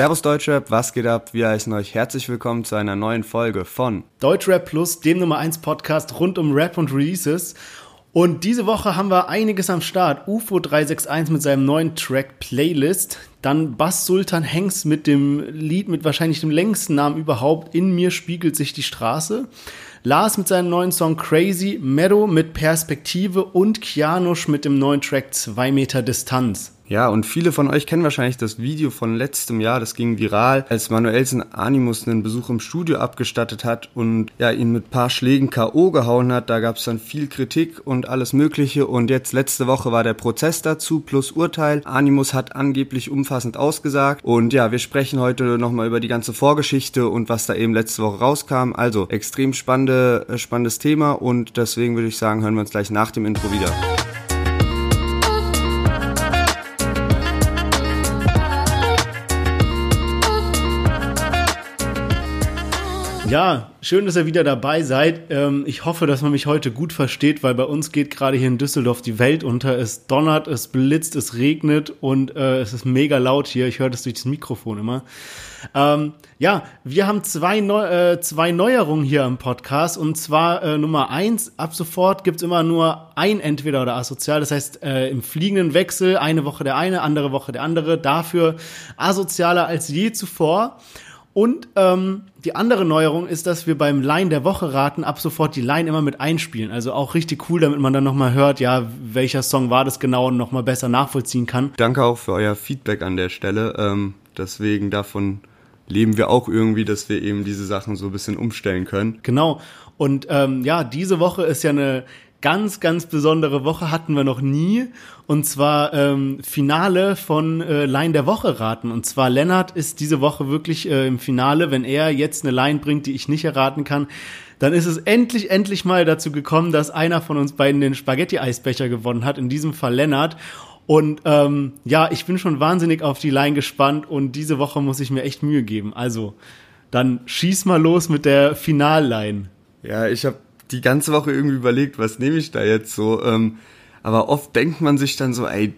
Servus Deutschrap, was geht ab? Wir heißen euch herzlich willkommen zu einer neuen Folge von Deutschrap Plus, dem Nummer 1 Podcast rund um Rap und Releases. Und diese Woche haben wir einiges am Start. UFO 361 mit seinem neuen Track Playlist. Dann Bass Sultan Hengst mit dem Lied mit wahrscheinlich dem längsten Namen überhaupt. In mir spiegelt sich die Straße. Lars mit seinem neuen Song Crazy. Meadow mit Perspektive und Kianusch mit dem neuen Track 2 Meter Distanz. Ja, und viele von euch kennen wahrscheinlich das Video von letztem Jahr, das ging viral, als Manuelsen Animus einen Besuch im Studio abgestattet hat und ja, ihn mit paar Schlägen K.O. gehauen hat. Da gab es dann viel Kritik und alles Mögliche. Und jetzt letzte Woche war der Prozess dazu plus Urteil. Animus hat angeblich umfassend ausgesagt. Und ja, wir sprechen heute nochmal über die ganze Vorgeschichte und was da eben letzte Woche rauskam. Also extrem spannende, äh, spannendes Thema und deswegen würde ich sagen, hören wir uns gleich nach dem Intro wieder. Ja, schön, dass ihr wieder dabei seid. Ähm, ich hoffe, dass man mich heute gut versteht, weil bei uns geht gerade hier in Düsseldorf die Welt unter. Es donnert, es blitzt, es regnet und äh, es ist mega laut hier. Ich höre das durch das Mikrofon immer. Ähm, ja, wir haben zwei, Neu äh, zwei Neuerungen hier im Podcast und zwar äh, Nummer eins, ab sofort gibt's immer nur ein Entweder oder Asozial, das heißt äh, im fliegenden Wechsel, eine Woche der eine, andere Woche der andere, dafür asozialer als je zuvor. Und ähm, die andere Neuerung ist, dass wir beim Line der Woche raten ab sofort die Line immer mit einspielen. Also auch richtig cool, damit man dann nochmal hört, ja, welcher Song war das genau und nochmal besser nachvollziehen kann. Danke auch für euer Feedback an der Stelle. Ähm, deswegen davon leben wir auch irgendwie, dass wir eben diese Sachen so ein bisschen umstellen können. Genau. Und ähm, ja, diese Woche ist ja eine ganz, ganz besondere Woche hatten wir noch nie. Und zwar ähm, Finale von äh, Line der Woche raten. Und zwar Lennart ist diese Woche wirklich äh, im Finale. Wenn er jetzt eine Line bringt, die ich nicht erraten kann, dann ist es endlich, endlich mal dazu gekommen, dass einer von uns beiden den Spaghetti-Eisbecher gewonnen hat. In diesem Fall Lennart. Und ähm, ja, ich bin schon wahnsinnig auf die Line gespannt und diese Woche muss ich mir echt Mühe geben. Also, dann schieß mal los mit der Finalline. Ja, ich habe die ganze Woche irgendwie überlegt, was nehme ich da jetzt so. Ähm, aber oft denkt man sich dann so, ey,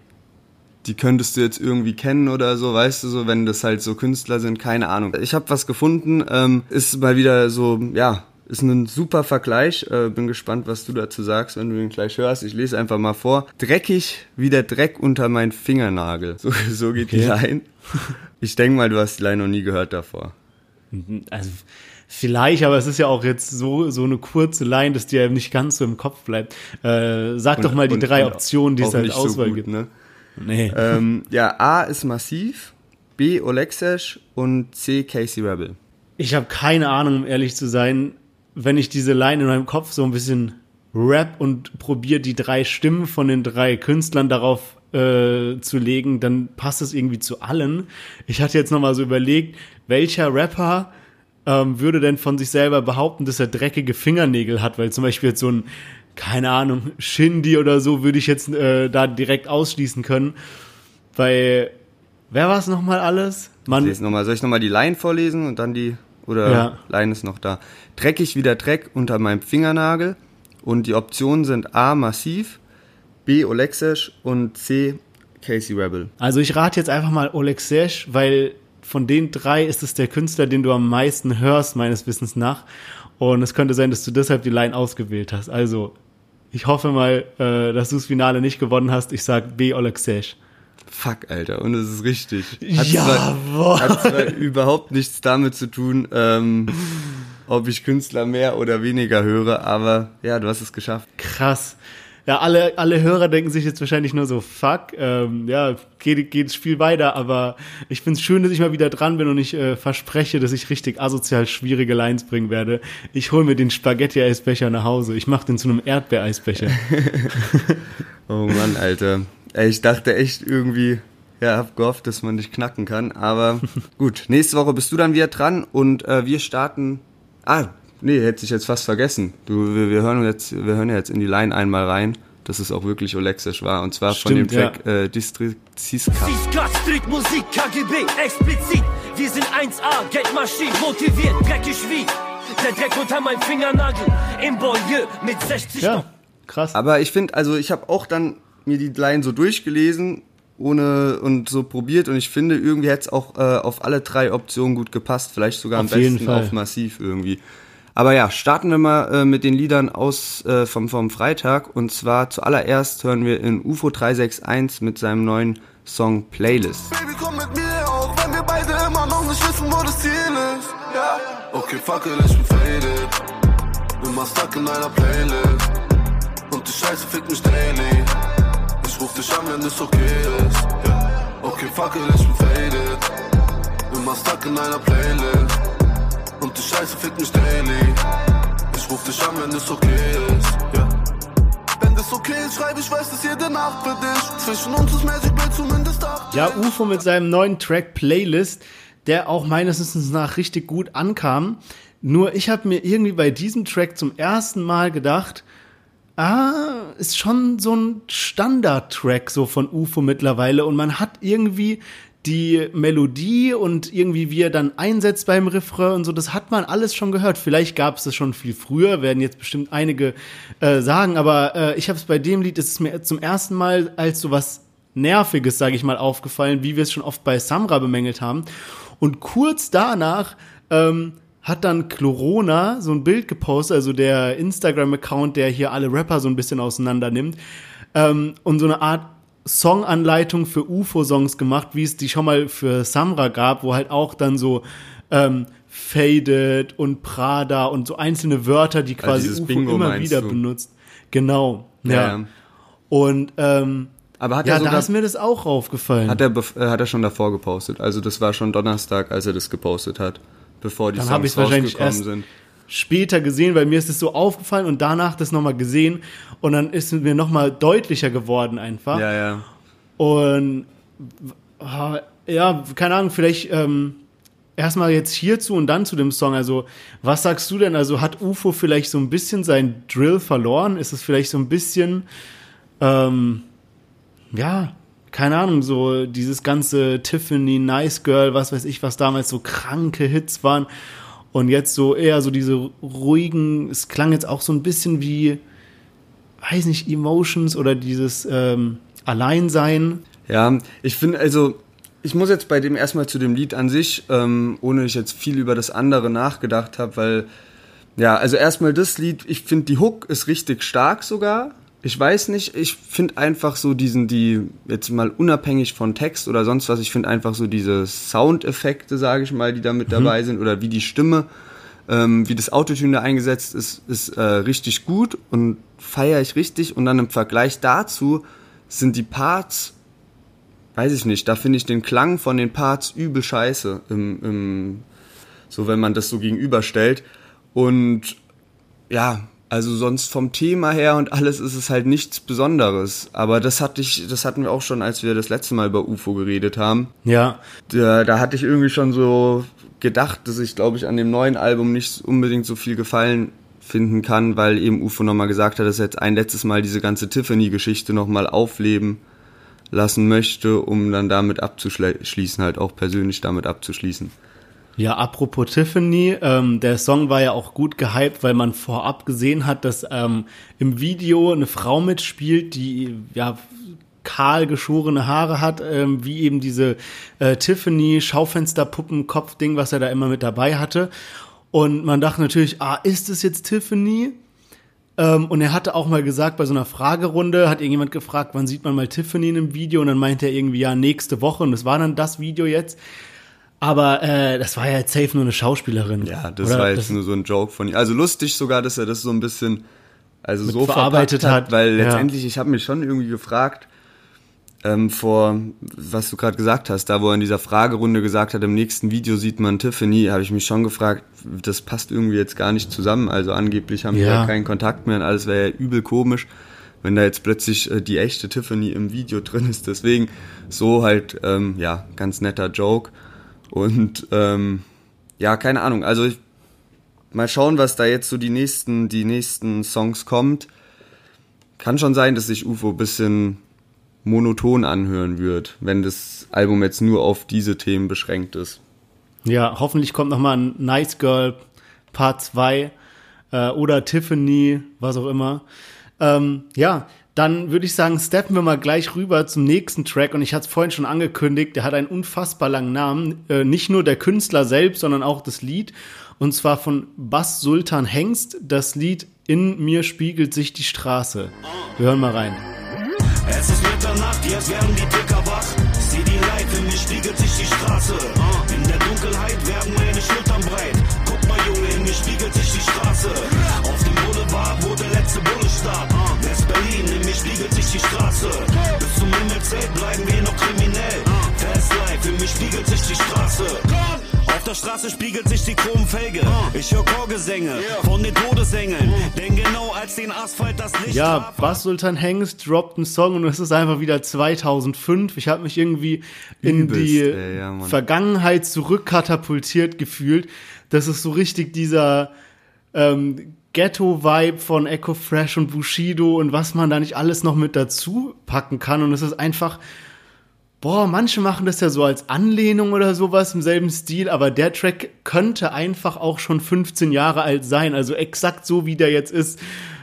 die könntest du jetzt irgendwie kennen oder so, weißt du so, wenn das halt so Künstler sind, keine Ahnung. Ich habe was gefunden, ähm, ist mal wieder so, ja, ist ein super Vergleich. Äh, bin gespannt, was du dazu sagst, wenn du ihn gleich hörst. Ich lese einfach mal vor. Dreckig wie der Dreck unter meinen Fingernagel. So, so geht okay. die Line. Ich denke mal, du hast die Line noch nie gehört davor. Also Vielleicht, aber es ist ja auch jetzt so, so eine kurze Line, dass die ja nicht ganz so im Kopf bleibt. Äh, sag und, doch mal die drei Optionen, die es halt Auswahl so gut, gibt. Ne? Nee. Ähm, ja, A ist massiv, B Olexesh und C Casey Rebel. Ich habe keine Ahnung, um ehrlich zu sein, wenn ich diese Line in meinem Kopf so ein bisschen rap und probiere die drei Stimmen von den drei Künstlern darauf äh, zu legen, dann passt es irgendwie zu allen. Ich hatte jetzt nochmal so überlegt, welcher Rapper ähm, würde denn von sich selber behaupten, dass er dreckige Fingernägel hat, weil zum Beispiel jetzt so ein, keine Ahnung, Shindy oder so würde ich jetzt äh, da direkt ausschließen können, weil, wer war es nochmal alles? Man, ich noch mal. Soll ich nochmal die Line vorlesen und dann die, oder ja. Line ist noch da. Dreckig wie der Dreck unter meinem Fingernagel und die Optionen sind A, massiv, B, Olexesh und C, Casey Rebel. Also ich rate jetzt einfach mal Olexesh, weil von den drei ist es der Künstler, den du am meisten hörst, meines Wissens nach. Und es könnte sein, dass du deshalb die Line ausgewählt hast. Also, ich hoffe mal, äh, dass du das Finale nicht gewonnen hast. Ich sag B. Oleksesh. Fuck, Alter, und es ist richtig. Hat ja, zwar, hat zwar überhaupt nichts damit zu tun, ähm, ob ich Künstler mehr oder weniger höre, aber ja, du hast es geschafft. Krass ja, alle, alle Hörer denken sich jetzt wahrscheinlich nur so, fuck, ähm, ja, geht, geht das Spiel weiter, aber ich find's schön, dass ich mal wieder dran bin und ich äh, verspreche, dass ich richtig asozial schwierige Lines bringen werde. Ich hol mir den Spaghetti-Eisbecher nach Hause. Ich mach den zu einem Erdbeereisbecher. oh Mann, Alter. Ich dachte echt irgendwie, ja, hab gehofft, dass man dich knacken kann, aber gut. Nächste Woche bist du dann wieder dran und äh, wir starten. Ah, Nee, hätte ich jetzt fast vergessen. Du, wir, wir, hören jetzt, wir hören ja jetzt in die Line einmal rein, dass es auch wirklich Olexisch war. Und zwar Stimmt, von dem Track ja. äh, District Siska. Siska, Strick, Musik, KGB, explizit. Wir sind 1A, Geldmaschinen, motiviert, dreckig wie der Dreck unter meinem Fingernagel. Im Banlieue mit 60 Ja, krass. Aber ich finde, also ich habe auch dann mir die Line so durchgelesen ohne und so probiert und ich finde, irgendwie hätte es auch äh, auf alle drei Optionen gut gepasst. Vielleicht sogar am Auf jeden besten Fall. auf Massiv irgendwie. Aber ja, starten wir mal äh, mit den Liedern aus äh, vom, vom Freitag. Und zwar zuallererst hören wir in UFO 361 mit seinem neuen Song Playlist. Baby, komm mit mir, auch wenn wir beide immer noch nicht wissen, wo das Ziel ist. Ja. Okay, fuck it, ich bin faded. Immer stuck in einer Playlist. Und die Scheiße fickt mich daily. Ich ruf dich an, wenn es okay ist. Ja. Okay, fuck it, ich bin faded. Immer stuck in einer Playlist. Und die Scheiße fickt mich daily. Ich ruf dich an, wenn es okay ist. Ja. Wenn das okay ist, schreib ich weiß es jede Nacht für dich. Zwischen uns ist Magic Bill zumindest ab. Ja, UFO mit seinem neuen Track Playlist, der auch meines Wissens nach richtig gut ankam. Nur ich habe mir irgendwie bei diesem Track zum ersten Mal gedacht, ah, ist schon so ein Standard-Track so von UFO mittlerweile und man hat irgendwie die Melodie und irgendwie wie er dann einsetzt beim Refrain und so, das hat man alles schon gehört. Vielleicht gab es das schon viel früher, werden jetzt bestimmt einige äh, sagen, aber äh, ich habe es bei dem Lied, ist es mir zum ersten Mal als so was Nerviges, sage ich mal, aufgefallen, wie wir es schon oft bei Samra bemängelt haben. Und kurz danach ähm, hat dann Chlorona so ein Bild gepostet, also der Instagram-Account, der hier alle Rapper so ein bisschen auseinander nimmt, ähm, und so eine Art Songanleitung für UFO-Songs gemacht, wie es die schon mal für Samra gab, wo halt auch dann so ähm, Faded und Prada und so einzelne Wörter, die quasi dieses UFO Bingo immer wieder du? benutzt. Genau. Ja. Ja, ja. Und ähm, Aber hat ja, er da sogar ist mir das auch aufgefallen. Hat er, äh, hat er schon davor gepostet. Also das war schon Donnerstag, als er das gepostet hat, bevor die Dann Songs rausgekommen sind. Später gesehen, weil mir ist es so aufgefallen und danach das nochmal gesehen und dann ist es mir nochmal deutlicher geworden einfach. Ja, ja. Und ah, ja, keine Ahnung, vielleicht ähm, erstmal jetzt hierzu und dann zu dem Song. Also, was sagst du denn? Also, hat UFO vielleicht so ein bisschen sein Drill verloren? Ist es vielleicht so ein bisschen, ähm, ja, keine Ahnung, so dieses ganze Tiffany, Nice Girl, was weiß ich, was damals so kranke Hits waren. Und jetzt so eher so diese ruhigen, es klang jetzt auch so ein bisschen wie, weiß nicht, Emotions oder dieses ähm, Alleinsein. Ja, ich finde, also, ich muss jetzt bei dem erstmal zu dem Lied an sich, ähm, ohne ich jetzt viel über das andere nachgedacht habe, weil, ja, also erstmal das Lied, ich finde die Hook ist richtig stark sogar. Ich weiß nicht, ich finde einfach so diesen, die, jetzt mal unabhängig von Text oder sonst was, ich finde einfach so diese Soundeffekte, sage ich mal, die da mit dabei sind oder wie die Stimme, ähm, wie das Autotune da eingesetzt ist, ist äh, richtig gut und feiere ich richtig. Und dann im Vergleich dazu sind die Parts weiß ich nicht, da finde ich den Klang von den Parts übel scheiße, im, im, so wenn man das so gegenüberstellt. Und ja, also sonst vom Thema her und alles ist es halt nichts Besonderes. Aber das hatte ich, das hatten wir auch schon, als wir das letzte Mal über UFO geredet haben. Ja, Da, da hatte ich irgendwie schon so gedacht, dass ich, glaube ich, an dem neuen Album nicht unbedingt so viel Gefallen finden kann, weil eben UFO nochmal gesagt hat, dass er jetzt ein letztes Mal diese ganze Tiffany-Geschichte nochmal aufleben lassen möchte, um dann damit abzuschließen, halt auch persönlich damit abzuschließen. Ja, apropos Tiffany, ähm, der Song war ja auch gut gehypt, weil man vorab gesehen hat, dass ähm, im Video eine Frau mitspielt, die ja kahl geschorene Haare hat, ähm, wie eben diese äh, Tiffany Schaufensterpuppen-Kopf-Ding, was er da immer mit dabei hatte. Und man dachte natürlich, ah, ist es jetzt Tiffany? Ähm, und er hatte auch mal gesagt, bei so einer Fragerunde hat irgendjemand gefragt, wann sieht man mal Tiffany in einem Video? Und dann meinte er irgendwie, ja, nächste Woche. Und das war dann das Video jetzt. Aber äh, das war ja jetzt safe nur eine Schauspielerin. Ja, das Oder war jetzt das- nur so ein Joke von ihm. Also lustig sogar, dass er das so ein bisschen also so verarbeitet verpackt hat. weil Ja. letztendlich, ich habe mich schon irgendwie gefragt, ähm, vor, was du gerade gesagt hast, da wo er in dieser Fragerunde gesagt hat, im nächsten Video sieht man Tiffany, habe ich mich schon gefragt, das passt irgendwie jetzt gar nicht zusammen. Also angeblich haben Ja. ja keinen Kontakt mehr und alles wäre ja übel komisch, wenn da jetzt plötzlich äh, die echte Tiffany im Video drin ist. Deswegen so halt, ähm, ja, ganz netter Joke. Und ähm, ja, keine Ahnung. Also ich, mal schauen, was da jetzt so die nächsten, die nächsten Songs kommt. Kann schon sein, dass sich UFO ein bisschen monoton anhören wird, wenn das Album jetzt nur auf diese Themen beschränkt ist. Ja, hoffentlich kommt noch mal ein Nice Girl Part 2 äh, oder Tiffany, was auch immer. Ähm, ja, Dann würde ich sagen, steppen wir mal gleich rüber zum nächsten Track. Und ich hatte es vorhin schon angekündigt, der hat einen unfassbar langen Namen. Äh, nicht nur der Künstler selbst, sondern auch das Lied. Und zwar von Bass Sultan Hengst. Das Lied In mir spiegelt sich die Straße. Wir hören mal rein. Es ist Mitternacht, jetzt werden die Dicker wach. Sieh die Leid, in mir spiegelt sich die Straße. In der Dunkelheit werden meine Schultern breit. Spiegelt sich die Straße. Auf dem Boulevard, wo der letzte Bulle starb. West-Berlin, in mir spiegelt sich die Straße. Bis zum Himmelszelt bleiben wir noch kriminell. Fast Life, in mir spiegelt sich die Straße. Auf der Straße spiegelt sich die Chromfelge. Ich höre Chorgesänge von den Todesengeln. Denn genau als den Asphalt das Licht Ja, Bass Sultan Hengst droppt einen Song und es ist einfach wieder 2005. Ich habe mich irgendwie in Übelst, die ey, ja. Vergangenheit zurückkatapultiert gefühlt. Das ist so richtig dieser ähm, Ghetto-Vibe von Echo Fresh und Bushido und was man da nicht alles noch mit dazu packen kann. Und es ist einfach, boah, manche machen das ja so als Anlehnung oder sowas im selben Stil, aber der Track könnte einfach auch schon 15 Jahre alt sein. Also exakt so, wie der jetzt ist.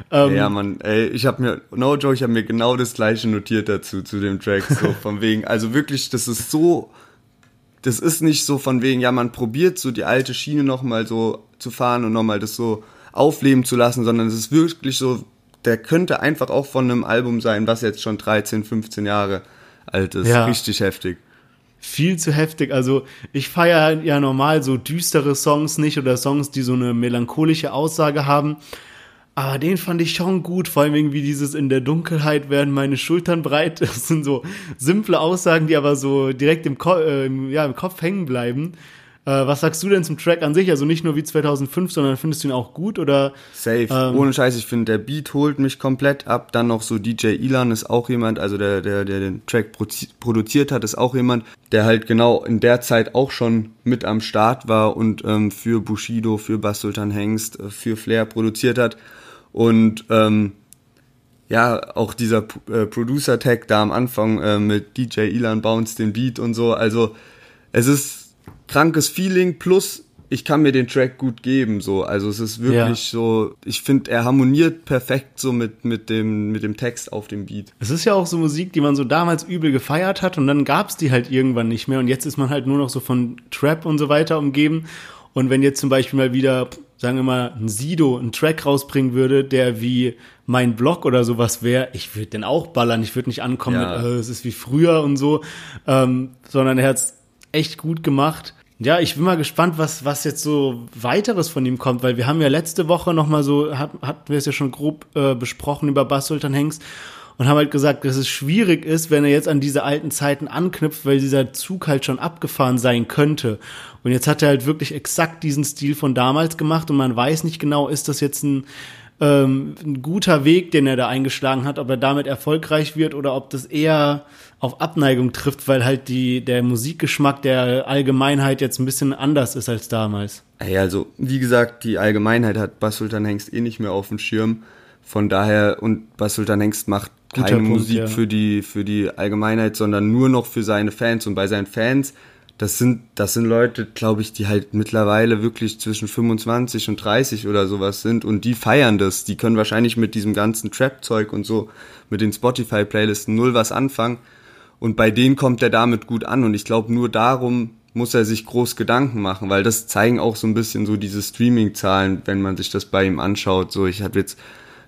Ähm, Ja, Mann, ey, ich habe mir, no joke, ich habe mir genau das gleiche notiert dazu, zu dem Track, so von wegen, also wirklich, das ist so, das ist nicht so von wegen, ja, man probiert so die alte Schiene nochmal so zu fahren und nochmal das so aufleben zu lassen, sondern es ist wirklich so, der könnte einfach auch von einem Album sein, was jetzt schon 13, 15 Jahre alt ist. Ja. Richtig heftig. viel zu heftig. Also ich feiere ja normal so düstere Songs nicht oder Songs, die so eine melancholische Aussage haben. Aber den fand ich schon gut, vor allem irgendwie dieses in der Dunkelheit werden meine Schultern breit. Das sind so simple Aussagen, die aber so direkt im, Ko äh, im, ja, im Kopf hängen bleiben. Äh, was sagst du denn zum Track an sich? Also nicht nur wie 2005, sondern findest du ihn auch gut oder? Safe. Ähm. Ohne Scheiß, ich finde, der Beat holt mich komplett ab. Dann noch so DJ Ilan ist auch jemand, also der, der, der den Track produziert hat, ist auch jemand, der halt genau in der Zeit auch schon mit am Start war und ähm, für Bushido, für Bass Sultan Hengst, äh, für Flair produziert hat. Und ähm, ja, auch dieser äh, Producer-Tag da am Anfang äh, mit DJ Ilan Bounce den Beat und so. Also es ist krankes Feeling plus ich kann mir den Track gut geben, so. Also es ist wirklich Ja. so, ich finde, er harmoniert perfekt so mit, mit dem, mit dem Text auf dem Beat. Es ist ja auch so Musik, die man so damals übel gefeiert hat und dann gab's die halt irgendwann nicht mehr und jetzt ist man halt nur noch so von Trap und so weiter umgeben. Und wenn jetzt zum Beispiel mal wieder, sagen wir mal, ein Sido einen Track rausbringen würde, der wie mein Blog oder sowas wäre, ich würde den auch ballern, ich würde nicht ankommen Ja. mit, äh, es ist wie früher und so, ähm, sondern er hat's echt gut gemacht. Ja, ich bin mal gespannt, was, was jetzt so weiteres von ihm kommt, weil wir haben ja letzte Woche noch mal so, hat, hatten wir es ja schon grob äh, besprochen über Bass Sultan Hengst und haben halt gesagt, dass es schwierig ist, wenn er jetzt an diese alten Zeiten anknüpft, weil dieser Zug halt schon abgefahren sein könnte. Und jetzt hat er halt wirklich exakt diesen Stil von damals gemacht und man weiß nicht genau, ist das jetzt ein, ähm, ein guter Weg, den er da eingeschlagen hat, ob er damit erfolgreich wird oder ob das eher auf Abneigung trifft, weil halt die, der Musikgeschmack der Allgemeinheit jetzt ein bisschen anders ist als damals. Ey, also, wie gesagt, die Allgemeinheit hat Bass Sultan Hengst eh nicht mehr auf dem Schirm. Von daher, und Bass Sultan Hengst macht keine Punkt, Musik ja. für die, für die Allgemeinheit, sondern nur noch für seine Fans. Und bei seinen Fans, das sind, das sind Leute, glaube ich, die halt mittlerweile wirklich zwischen 25 und 30 oder sowas sind und die feiern das. Die können wahrscheinlich mit diesem ganzen Trap-Zeug und so, mit den Spotify-Playlisten null was anfangen. Und bei denen kommt er damit gut an. Und ich glaube, nur darum muss er sich groß Gedanken machen, weil das zeigen auch so ein bisschen so diese Streaming-Zahlen, wenn man sich das bei ihm anschaut. So, ich habe jetzt,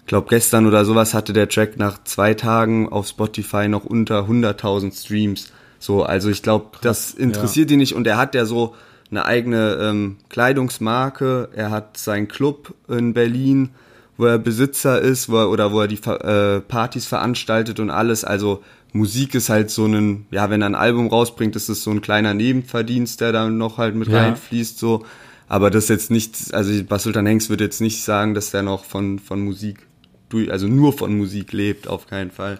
glaube gestern oder sowas hatte der Track nach zwei Tagen auf Spotify noch unter 100.000 Streams. So, also ich glaube, das interessiert ihn nicht. Und er hat ja so eine eigene ähm, Kleidungsmarke. Er hat seinen Club in Berlin, wo er Besitzer ist, wo er, oder wo er die äh, Partys veranstaltet und alles. Also Musik ist halt so ein, ja, wenn er ein Album rausbringt, ist es so ein kleiner Nebenverdienst, der dann noch halt mit Ja. reinfließt, so. Aber das ist jetzt nicht, also Bas Sultan Hengst würde jetzt nicht sagen, dass der noch von, von Musik, also nur von Musik lebt, auf keinen Fall.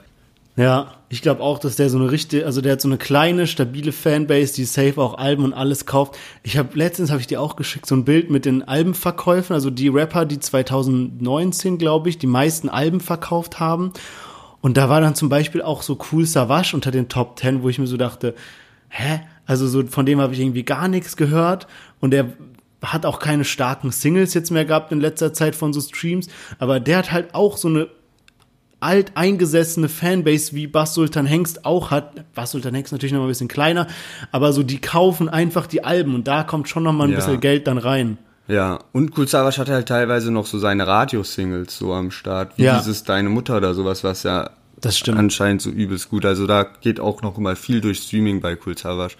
Ja, ich glaube auch, dass der so eine richtige, also der hat so eine kleine, stabile Fanbase, die safe auch Alben und alles kauft. Ich habe letztens habe ich dir auch geschickt so ein Bild mit den Albenverkäufen, also die Rapper, die 2019, glaube ich, die meisten Alben verkauft haben. Und da war dann zum Beispiel auch so Cool Savage unter den Top 10, wo ich mir so dachte, hä? Also so von dem habe ich irgendwie gar nichts gehört und der hat auch keine starken Singles jetzt mehr gehabt in letzter Zeit von so Streams, aber der hat halt auch so eine alteingesessene Fanbase wie Bass Sultan Hengst auch hat. Bass Sultan Hengst natürlich noch mal ein bisschen kleiner, aber so die kaufen einfach die Alben und da kommt schon noch mal ein Ja. bisschen Geld dann rein. Ja, und Cool Savage hatte halt teilweise noch so seine Radiosingles so am Start, wie Ja. dieses Deine Mutter oder sowas, was ja Das stimmt. anscheinend so übelst gut. Also da geht auch noch mal viel durch Streaming bei Cool Savage.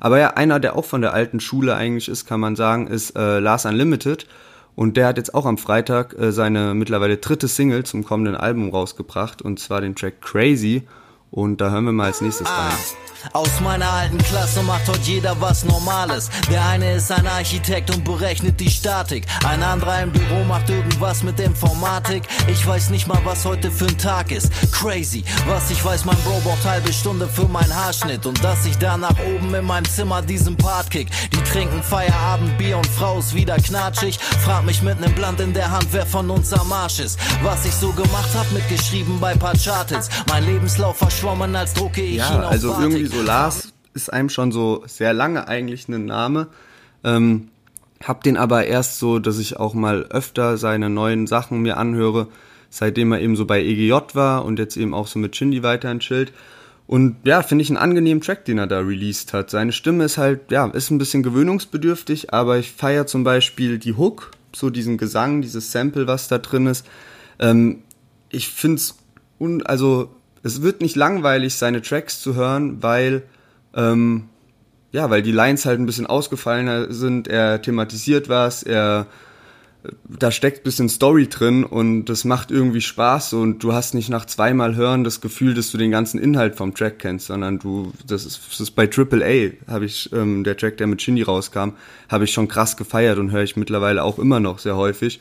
Aber ja, einer, der auch von der alten Schule eigentlich ist, kann man sagen, ist äh, Lars Unlimited. Und der hat jetzt auch am Freitag äh, seine mittlerweile dritte Single zum kommenden Album rausgebracht, und zwar den Track Crazy. Und da hören wir mal als nächstes rein. Aus meiner alten Klasse macht heute jeder was Normales. Der eine ist ein Architekt und berechnet die Statik. Ein anderer im Büro macht irgendwas mit Informatik. Ich weiß nicht mal, was heute für ein Tag ist. Crazy. Was ich weiß, mein Bro braucht halbe Stunde für meinen Haarschnitt. Und dass ich da nach oben in meinem Zimmer diesen Part kick. Die trinken Feierabend, Bier und Frau ist wieder knatschig. Frag mich mit nem Blatt in der Hand, wer von uns am Arsch ist. Was ich so gemacht hab, mitgeschrieben bei paar Chartits. Mein Lebenslauf verschwommen, als drucke ich ihn Ja, auf also Batik. irgendwie so Lars ist einem schon so sehr lange eigentlich ein Name. Ähm, hab den aber erst so, dass ich auch mal öfter seine neuen Sachen mir anhöre, seitdem er eben so bei EGJ war und jetzt eben auch so mit Shindy weiterhin chillt. Und ja, finde ich einen angenehmen Track, den er da released hat. Seine Stimme ist halt, ja, ist ein bisschen gewöhnungsbedürftig, aber ich feiere zum Beispiel die Hook, so diesen Gesang, dieses Sample, was da drin ist. Ähm, ich finde es, also es wird nicht langweilig, seine Tracks zu hören, weil, ähm, ja, weil die Lines halt ein bisschen ausgefallener sind, er thematisiert was, er, da steckt ein bisschen Story drin und das macht irgendwie Spaß und du hast nicht nach zweimal hören das Gefühl, dass du den ganzen Inhalt vom Track kennst, sondern du, das ist, das ist bei Triple A, habe ich, ähm, der Track, der mit Shindy rauskam, habe ich schon krass gefeiert und höre ich mittlerweile auch immer noch sehr häufig.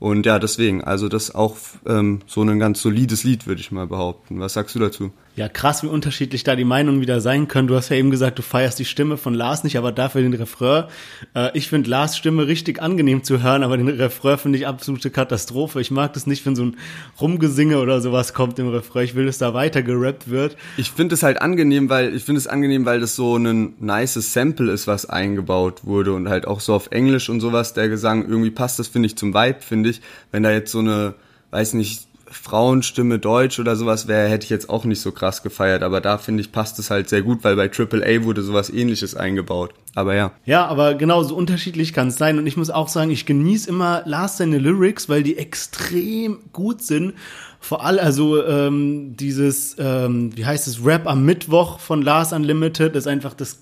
Und ja, deswegen, also das ist auch ähm, so ein ganz solides Lied, würde ich mal behaupten. Was sagst du dazu? Ja, krass, wie unterschiedlich da die Meinungen wieder sein können. Du hast ja eben gesagt, du feierst die Stimme von Lars nicht, aber dafür den Refrain. Äh, ich finde Lars Stimme richtig angenehm zu hören, aber den Refrain finde ich absolute Katastrophe. Ich mag das nicht, wenn so ein Rumgesinge oder sowas kommt im Refrain. Ich will, dass da weiter gerappt wird. Ich finde es halt angenehm, weil ich finde es angenehm, weil das so ein nices Sample ist, was eingebaut wurde und halt auch so auf Englisch und sowas. Der Gesang irgendwie passt das finde ich zum Vibe, finde ich. Wenn da jetzt so eine, weiß nicht, Frauenstimme Deutsch oder sowas wäre, hätte ich jetzt auch nicht so krass gefeiert. Aber da finde ich passt es halt sehr gut, weil bei Triple A wurde sowas Ähnliches eingebaut. Aber ja. Ja, aber genau so unterschiedlich kann es sein. Und ich muss auch sagen, ich genieße immer Lars seine Lyrics, weil die extrem gut sind. Vor allem, also ähm, dieses, ähm, wie heißt es, Rap am Mittwoch von Lars Unlimited ist einfach das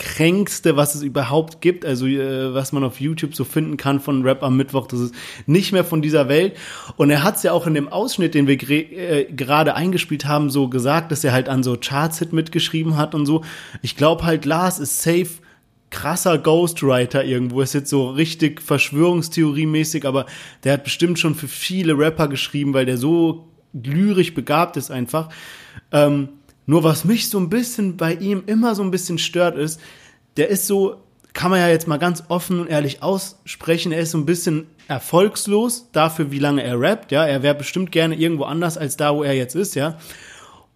kränkste, was es überhaupt gibt, also äh, was man auf YouTube so finden kann von Rap am Mittwoch, das ist nicht mehr von dieser Welt. Und er hat es ja auch in dem Ausschnitt, den wir äh, gerade eingespielt haben, so gesagt, dass er halt an so Charts-Hit mitgeschrieben hat und so. Ich glaube halt, Lars ist safe krasser Ghostwriter irgendwo. Ist jetzt so richtig Verschwörungstheorie-mäßig, aber der hat bestimmt schon für viele Rapper geschrieben, weil der so lyrisch begabt ist einfach. Ähm, nur was mich so ein bisschen bei ihm immer so ein bisschen stört ist, der ist so, kann man ja jetzt mal ganz offen und ehrlich aussprechen, er ist so ein bisschen erfolgslos dafür, wie lange er rappt, ja. Er wäre bestimmt gerne irgendwo anders als da, wo er jetzt ist, ja.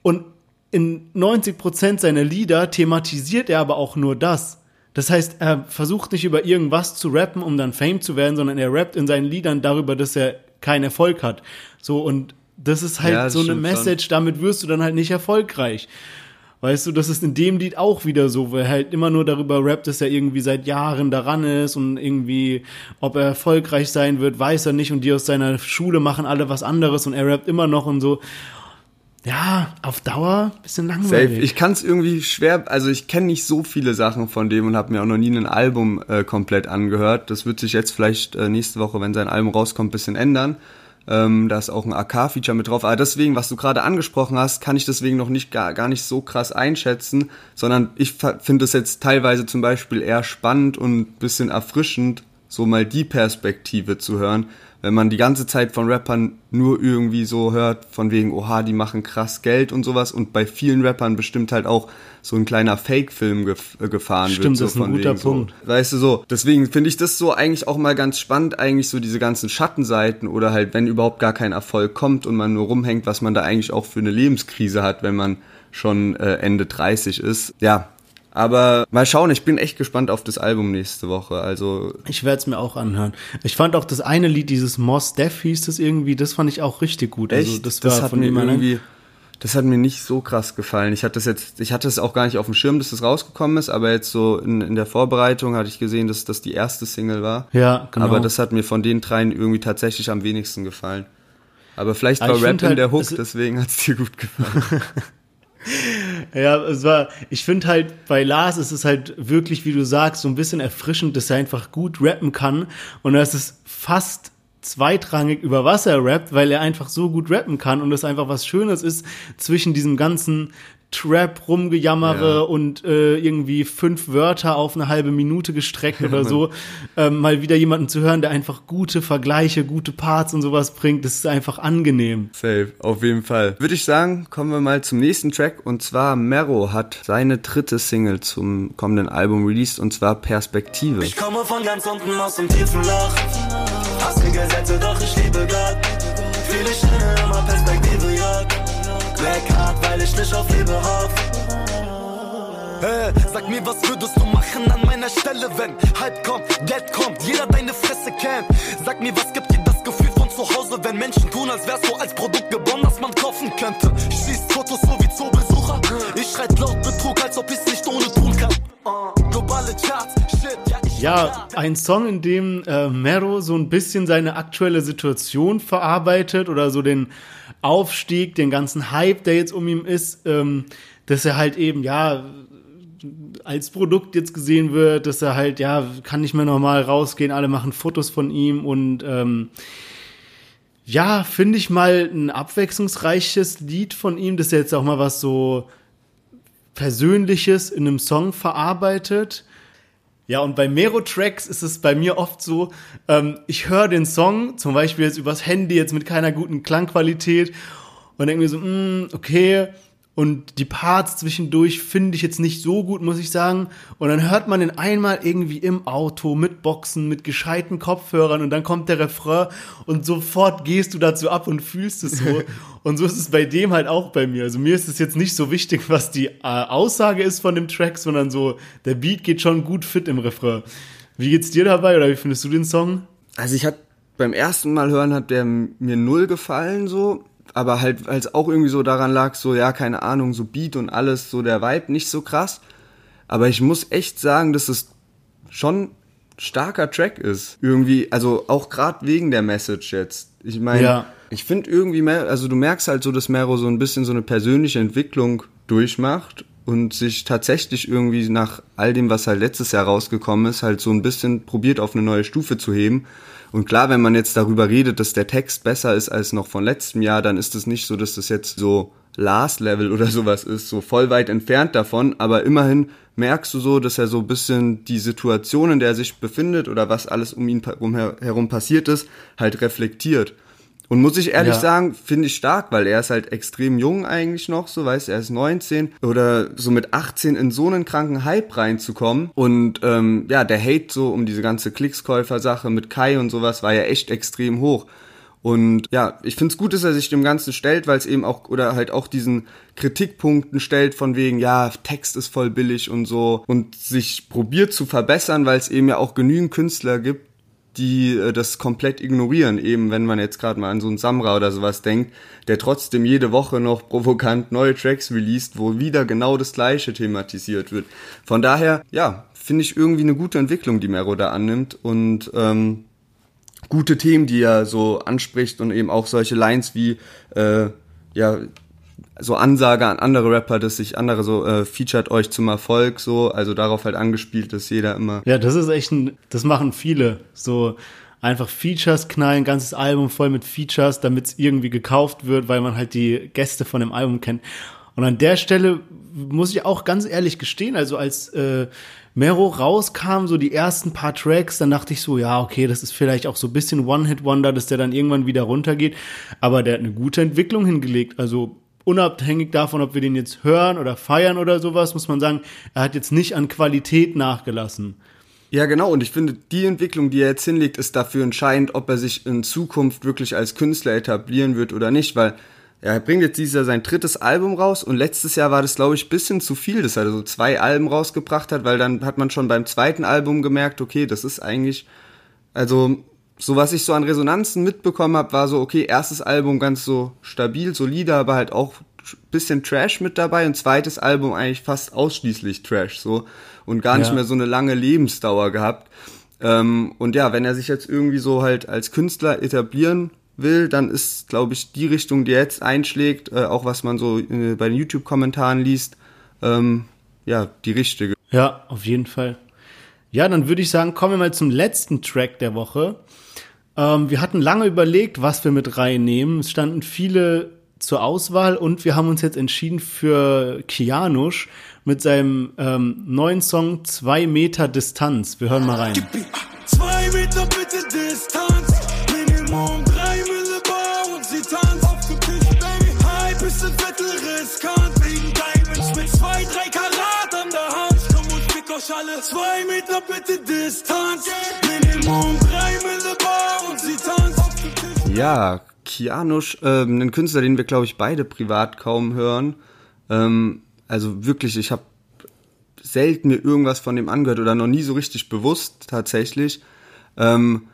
Und in 90% seiner Lieder thematisiert er aber auch nur das. Das heißt, er versucht nicht über irgendwas zu rappen, um dann Fame zu werden, sondern er rappt in seinen Liedern darüber, dass er keinen Erfolg hat. So, und das ist halt Ja, das so eine Message, damit wirst du dann halt nicht erfolgreich. Weißt du, das ist in dem Lied auch wieder so, wo er halt immer nur darüber rappt, dass er irgendwie seit Jahren daran ist und irgendwie, ob er erfolgreich sein wird, weiß er nicht und die aus seiner Schule machen alle was anderes und er rappt immer noch und so. Ja, auf Dauer bisschen langweilig. Safe. Ich kann es irgendwie schwer, also ich kenne nicht so viele Sachen von dem und habe mir auch noch nie ein Album äh, komplett angehört. Das wird sich jetzt vielleicht äh, nächste Woche, wenn sein Album rauskommt, bisschen ändern. Ähm, da ist auch ein AK-Feature mit drauf. Aber deswegen, was du gerade angesprochen hast, kann ich deswegen noch nicht gar, gar nicht so krass einschätzen, sondern ich finde es jetzt teilweise zum Beispiel eher spannend und bisschen erfrischend, so mal die Perspektive zu hören, wenn man die ganze Zeit von Rappern nur irgendwie so hört, von wegen, oha, die machen krass Geld und sowas und bei vielen Rappern bestimmt halt auch so ein kleiner Fake-Film gef äh, gefahren Stimmt, wird. So das ist ein von guter Punkt. So, weißt du so, deswegen finde ich das so eigentlich auch mal ganz spannend, eigentlich so diese ganzen Schattenseiten oder halt, wenn überhaupt gar kein Erfolg kommt und man nur rumhängt, was man da eigentlich auch für eine Lebenskrise hat, wenn man schon äh, Ende 30 ist. Ja, Aber mal schauen, ich bin echt gespannt auf das Album nächste Woche. Also Ich werde es mir auch anhören. Ich fand auch das eine Lied, dieses Moss Def hieß das irgendwie, das fand ich auch richtig gut. echt, Also das, das, war hat von mir allein- irgendwie, das hat mir nicht so krass gefallen. Ich hatte das jetzt, ich hatte es auch gar nicht auf dem Schirm, dass das rausgekommen ist, aber jetzt so in, in der Vorbereitung hatte ich gesehen, dass das die erste Single war. Ja, genau. Aber das hat mir von den dreien irgendwie tatsächlich am wenigsten gefallen. Aber vielleicht Aber war ich Rap in halt, der Hook, es- deswegen hat's dir gut gefallen. Ja, es war, ich finde halt, bei Lars ist es halt wirklich, wie du sagst, so ein bisschen erfrischend, dass er einfach gut rappen kann. Und das ist fast zweitrangig, über was er rappt, weil er einfach so gut rappen kann und es einfach was Schönes ist zwischen diesem ganzen Trap rumgejammere Ja. und äh, irgendwie fünf Wörter auf eine halbe Minute gestreckt oder so, ähm, mal wieder jemanden zu hören, der einfach gute Vergleiche, gute Parts und sowas bringt, das ist einfach angenehm. Safe, auf jeden Fall. Würde ich sagen, kommen wir mal zum nächsten Track und zwar Mero hat seine dritte Single zum kommenden Album released und zwar Perspektive. Ich komme von ganz unten aus dem tiefen Loch. Hasse Gesetze, doch ich liebe Gott. Viele Sterne immer Perspektive, ja. Black hart, weil ich nicht auf Liebe hoff. Hey, sag mir, was würdest du machen an meiner Stelle, wenn Hype kommt, Geld kommt, jeder deine Fresse kennt. Sag mir, was gibt dir das Gefühl von zu Hause, wenn Menschen tun, als wärst du als Produkt geboren, das man kaufen könnte. Schieß Fotos so wie Zoobesucher. Ich schreit laut Betrug, als ob ich's nicht ohne tun kann. Ja, ein Song, in dem äh, Mero so ein bisschen seine aktuelle Situation verarbeitet oder so den Aufstieg, den ganzen Hype, der jetzt um ihn ist, ähm, dass er halt eben, ja, als Produkt jetzt gesehen wird, dass er halt, ja, kann nicht mehr normal rausgehen, alle machen Fotos von ihm und ähm, ja, finde ich mal ein abwechslungsreiches Lied von ihm, dass er jetzt auch mal was so Persönliches in einem Song verarbeitet. Ja, und bei Mero-Tracks ist es bei mir oft so, ähm, ich höre den Song, zum Beispiel jetzt übers Handy, jetzt mit keiner guten Klangqualität und denke mir so, mm, okay, und die Parts zwischendurch finde ich jetzt nicht so gut, muss ich sagen. Und dann hört man den einmal irgendwie im Auto mit Boxen, mit gescheiten Kopfhörern und dann kommt der Refrain und sofort gehst du dazu ab und fühlst es so. und so ist es bei dem halt auch bei mir. Also mir ist es jetzt nicht so wichtig, was die äh, Aussage ist von dem Track, sondern so, der Beat geht schon gut fit im Refrain. Wie geht's dir dabei oder wie findest du den Song? Also ich hatte beim ersten Mal hören hat der mir null gefallen so, aber halt weil es auch irgendwie so daran lag, so ja, keine Ahnung, so Beat und alles, so der Vibe nicht so krass. Aber ich muss echt sagen, dass es schon starker Track ist. Irgendwie, also auch gerade wegen der Message jetzt. Ich meine, Ja. ich finde irgendwie, mehr, also du merkst halt so, dass Mero so ein bisschen so eine persönliche Entwicklung durchmacht und sich tatsächlich irgendwie nach all dem, was halt letztes Jahr rausgekommen ist, halt so ein bisschen probiert auf eine neue Stufe zu heben. Und klar, wenn man jetzt darüber redet, dass der Text besser ist als noch von letztem Jahr, dann ist es nicht so, dass das jetzt so Last Level oder sowas ist, so voll weit entfernt davon, aber immerhin merkst du so, dass er so ein bisschen die Situation, in der er sich befindet oder was alles um ihn herum passiert ist, halt reflektiert. Und muss ich ehrlich Ja. sagen, finde ich stark, weil er ist halt extrem jung eigentlich noch, so weißt, er ist 19 oder so mit 18 in so einen kranken Hype reinzukommen und ähm, ja, der Hate so um diese ganze Klickskäufer-Sache mit Kai und sowas war ja echt extrem hoch. Und ja, ich find's gut, dass er sich dem Ganzen stellt, weil es eben auch, oder halt auch diesen Kritikpunkten stellt von wegen, ja, Text ist voll billig und so und sich probiert zu verbessern, weil es eben ja auch genügend Künstler gibt, die äh, das komplett ignorieren, eben wenn man jetzt gerade mal an so einen Samra oder sowas denkt, der trotzdem jede Woche noch provokant neue Tracks released, wo wieder genau das gleiche thematisiert wird. Von daher, ja, finde ich irgendwie eine gute Entwicklung, die Mero da annimmt und ähm, gute Themen, die er so anspricht und eben auch solche Lines wie äh, ja so Ansage an andere Rapper, dass sich andere so äh, featured euch zum Erfolg so, also darauf halt angespielt, dass jeder immer Ja, das ist echt ein, das machen viele. So einfach Features knallen, ganzes Album voll mit Features, damit es irgendwie gekauft wird, weil man halt die Gäste von dem Album kennt. Und an der Stelle muss ich auch ganz ehrlich gestehen, also als äh, Mero rauskam, so die ersten paar Tracks, dann dachte ich so, ja, okay, das ist vielleicht auch so ein bisschen One-Hit-Wonder, dass der dann irgendwann wieder runtergeht. Aber der hat eine gute Entwicklung hingelegt. Also unabhängig davon, ob wir den jetzt hören oder feiern oder sowas, muss man sagen, er hat jetzt nicht an Qualität nachgelassen. Ja, genau. Und ich finde, die Entwicklung, die er jetzt hinlegt, ist dafür entscheidend, ob er sich in Zukunft wirklich als Künstler etablieren wird oder nicht, weil er bringt jetzt dieses Jahr sein drittes Album raus und letztes Jahr war das, glaube ich, bisschen zu viel, dass er so zwei Alben rausgebracht hat, weil dann hat man schon beim zweiten Album gemerkt, okay, das ist eigentlich, also so was ich so an Resonanzen mitbekommen habe, war so, okay, erstes Album ganz so stabil, solide, aber halt auch bisschen Trash mit dabei und zweites Album eigentlich fast ausschließlich Trash so und gar nicht Ja. mehr so eine lange Lebensdauer gehabt. Ähm, und ja, wenn er sich jetzt irgendwie so halt als Künstler etablieren will, dann ist, glaube ich, die Richtung, die er jetzt einschlägt, äh, auch was man so äh, bei den YouTube-Kommentaren liest, ähm, ja, die richtige. Ja, auf jeden Fall. Ja, dann würde ich sagen, kommen wir mal zum letzten Track der Woche. Ähm, wir hatten lange überlegt, was wir mit reinnehmen. Es standen viele zur Auswahl und wir haben uns jetzt entschieden für Kianush mit seinem ähm, neuen Song Zwei Meter Distanz. Wir hören mal rein. Zwei Meter bitte Distanz. Minimum drei Mille Bar und sie tanzt. Ja, Kianush, ähm, ein Künstler, den wir, glaube ich, beide privat kaum hören. Ähm, also wirklich, ich habe selten mir irgendwas von dem angehört oder noch nie so richtig bewusst tatsächlich. Ähm,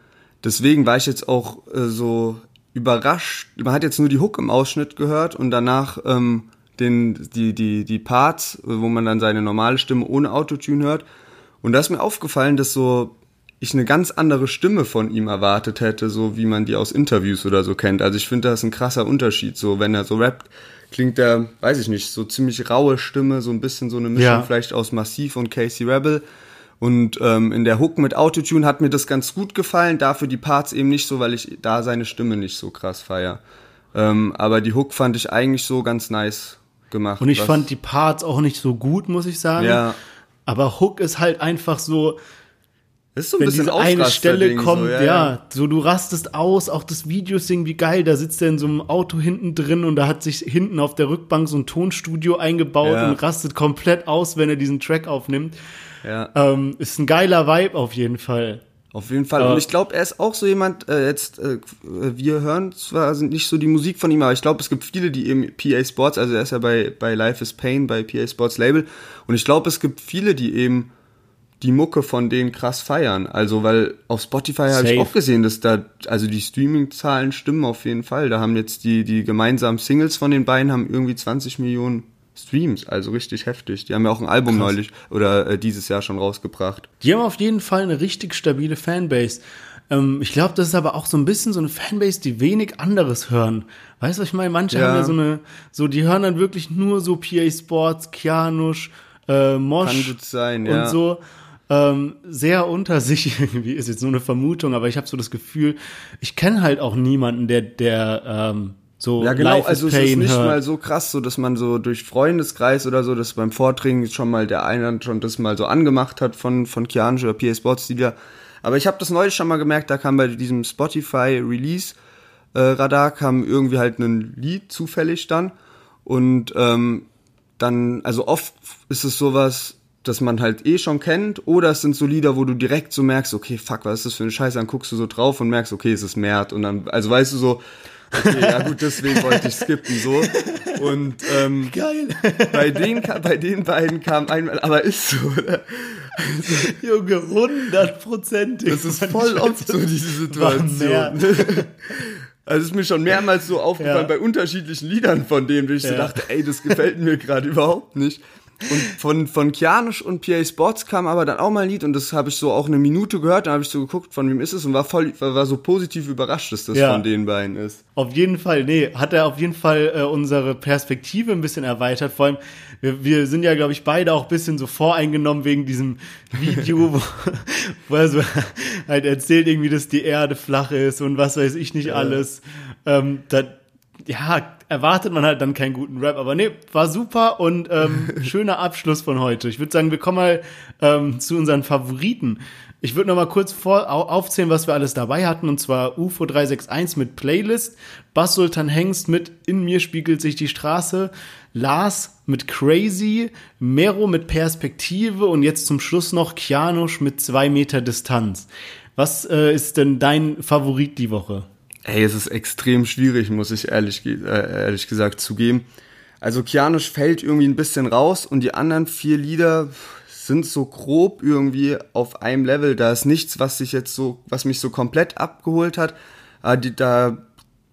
deswegen war ich jetzt auch äh, so überrascht. Man hat jetzt nur die Hook im Ausschnitt gehört und danach ähm, den, die, die, die Parts, äh, wo man dann seine normale Stimme ohne Autotune hört. Und da ist mir aufgefallen, dass so ich eine ganz andere Stimme von ihm erwartet hätte, so wie man die aus Interviews oder so kennt. Also ich finde, das ist ein krasser Unterschied. So, wenn er so rappt, klingt er, weiß ich nicht, so ziemlich raue Stimme, so ein bisschen so eine Mischung Ja. vielleicht aus Massiv und Casey Rebel. Und ähm, in der Hook mit Autotune hat mir das ganz gut gefallen, dafür die Parts eben nicht so, weil ich da seine Stimme nicht so krass feier. Ähm, aber die Hook fand ich eigentlich so ganz nice gemacht. Und ich fand die Parts auch nicht so gut, muss ich sagen. Ja. Aber Hook ist halt einfach so, ist so ein wenn bisschen diese eine Stelle kommt, so, ja, so du rastest aus, auch das Video ist irgendwie geil, da sitzt er in so einem Auto hinten drin und da hat sich hinten auf der Rückbank so ein Tonstudio eingebaut Ja. und rastet komplett aus, wenn er diesen Track aufnimmt. ja. Ähm, ist ein geiler Vibe auf jeden Fall. Auf jeden Fall. Ja. Und ich glaube, er ist auch so jemand, äh, jetzt, äh, wir hören zwar sind nicht so die Musik von ihm, aber ich glaube, es gibt viele, die eben PA Sports, also er ist ja bei, bei Life is Pain, bei PA Sports Label. Und ich glaube, es gibt viele, die eben die Mucke von denen krass feiern. Also, weil auf Spotify habe ich auch gesehen, dass da, also die Streaming-Zahlen stimmen auf jeden Fall. Da haben jetzt die, die gemeinsamen Singles von den beiden haben irgendwie 20 Millionen Streams, also richtig heftig. Die haben ja auch ein Album neulich oder äh, dieses Jahr schon rausgebracht. Die haben auf jeden Fall eine richtig stabile Fanbase. Ähm, ich glaube, das ist aber auch so ein bisschen so eine Fanbase, die wenig anderes hören. Weißt du, was ich meine? Manche Ja. haben ja so eine, so, die hören dann wirklich nur so PA Sports, Kianush, äh, Mosch Kann gut sein, und ja. so. Ähm, sehr unter sich irgendwie, ist jetzt nur eine Vermutung, aber ich habe so das Gefühl, ich kenne halt auch niemanden, der, der ähm, so Ja, genau. Also es ist nicht hört. mal so krass, so dass man so durch Freundeskreis oder so, dass beim Vordringen schon mal der eine schon das mal so angemacht hat von von Kianisch oder PA Sports die wieder. Aber ich habe das neulich schon mal gemerkt, da kam bei diesem Spotify Release äh, Radar kam irgendwie halt ein Lied zufällig dann und ähm, dann also oft ist es sowas dass man halt eh schon kennt, oder es sind so Lieder, wo du direkt so merkst, okay, fuck, was ist das für eine Scheiße, dann guckst du so drauf und merkst, okay, es ist Mert und dann, also weißt du so, okay, ja gut, deswegen wollte ich skippen, so. Und ähm, Geil. bei, den, bei den beiden kam einmal, aber ist so, oder? Junge, hundertprozentig. Das ist voll oft so diese Situation. Also es ist mir schon mehrmals so aufgefallen Ja. bei unterschiedlichen Liedern von dem, wo ich so Ja. dachte, ey, das gefällt mir gerade überhaupt nicht. Und von, von Kianisch und PA Sports kam aber dann auch mal ein Lied und das habe ich so auch eine Minute gehört, dann habe ich so geguckt, von wem ist es und war voll, war, war so positiv überrascht, dass das Ja. von den beiden ist. Auf jeden Fall, nee, hat er auf jeden Fall äh, unsere Perspektive ein bisschen erweitert. Vor allem, wir, wir sind ja, glaube ich, beide auch ein bisschen so voreingenommen wegen diesem Video, wo, wo er so halt erzählt irgendwie, dass die Erde flach ist und was weiß ich nicht alles. Ähm, da, ja, erwartet man halt dann keinen guten Rap. Aber nee, war super und ähm, schöner Abschluss von heute. Ich würde sagen, wir kommen mal ähm, zu unseren Favoriten. Ich würde noch mal kurz vor, au- aufzählen, was wir alles dabei hatten. Und zwar UFO 361 mit Playlist, Bass Sultan Hengst mit In mir spiegelt sich die Straße, Lars mit Crazy, Mero mit Perspektive und jetzt zum Schluss noch Kianosch mit zwei Meter Distanz. Was äh, ist denn dein Favorit die Woche? Ey, es ist extrem schwierig, muss ich ehrlich, äh, ehrlich gesagt zugeben. Also Kianusch fällt irgendwie ein bisschen raus und die anderen vier Lieder sind so grob irgendwie auf einem Level. Da ist nichts, was sich jetzt so, was mich so komplett abgeholt hat. Aber die, da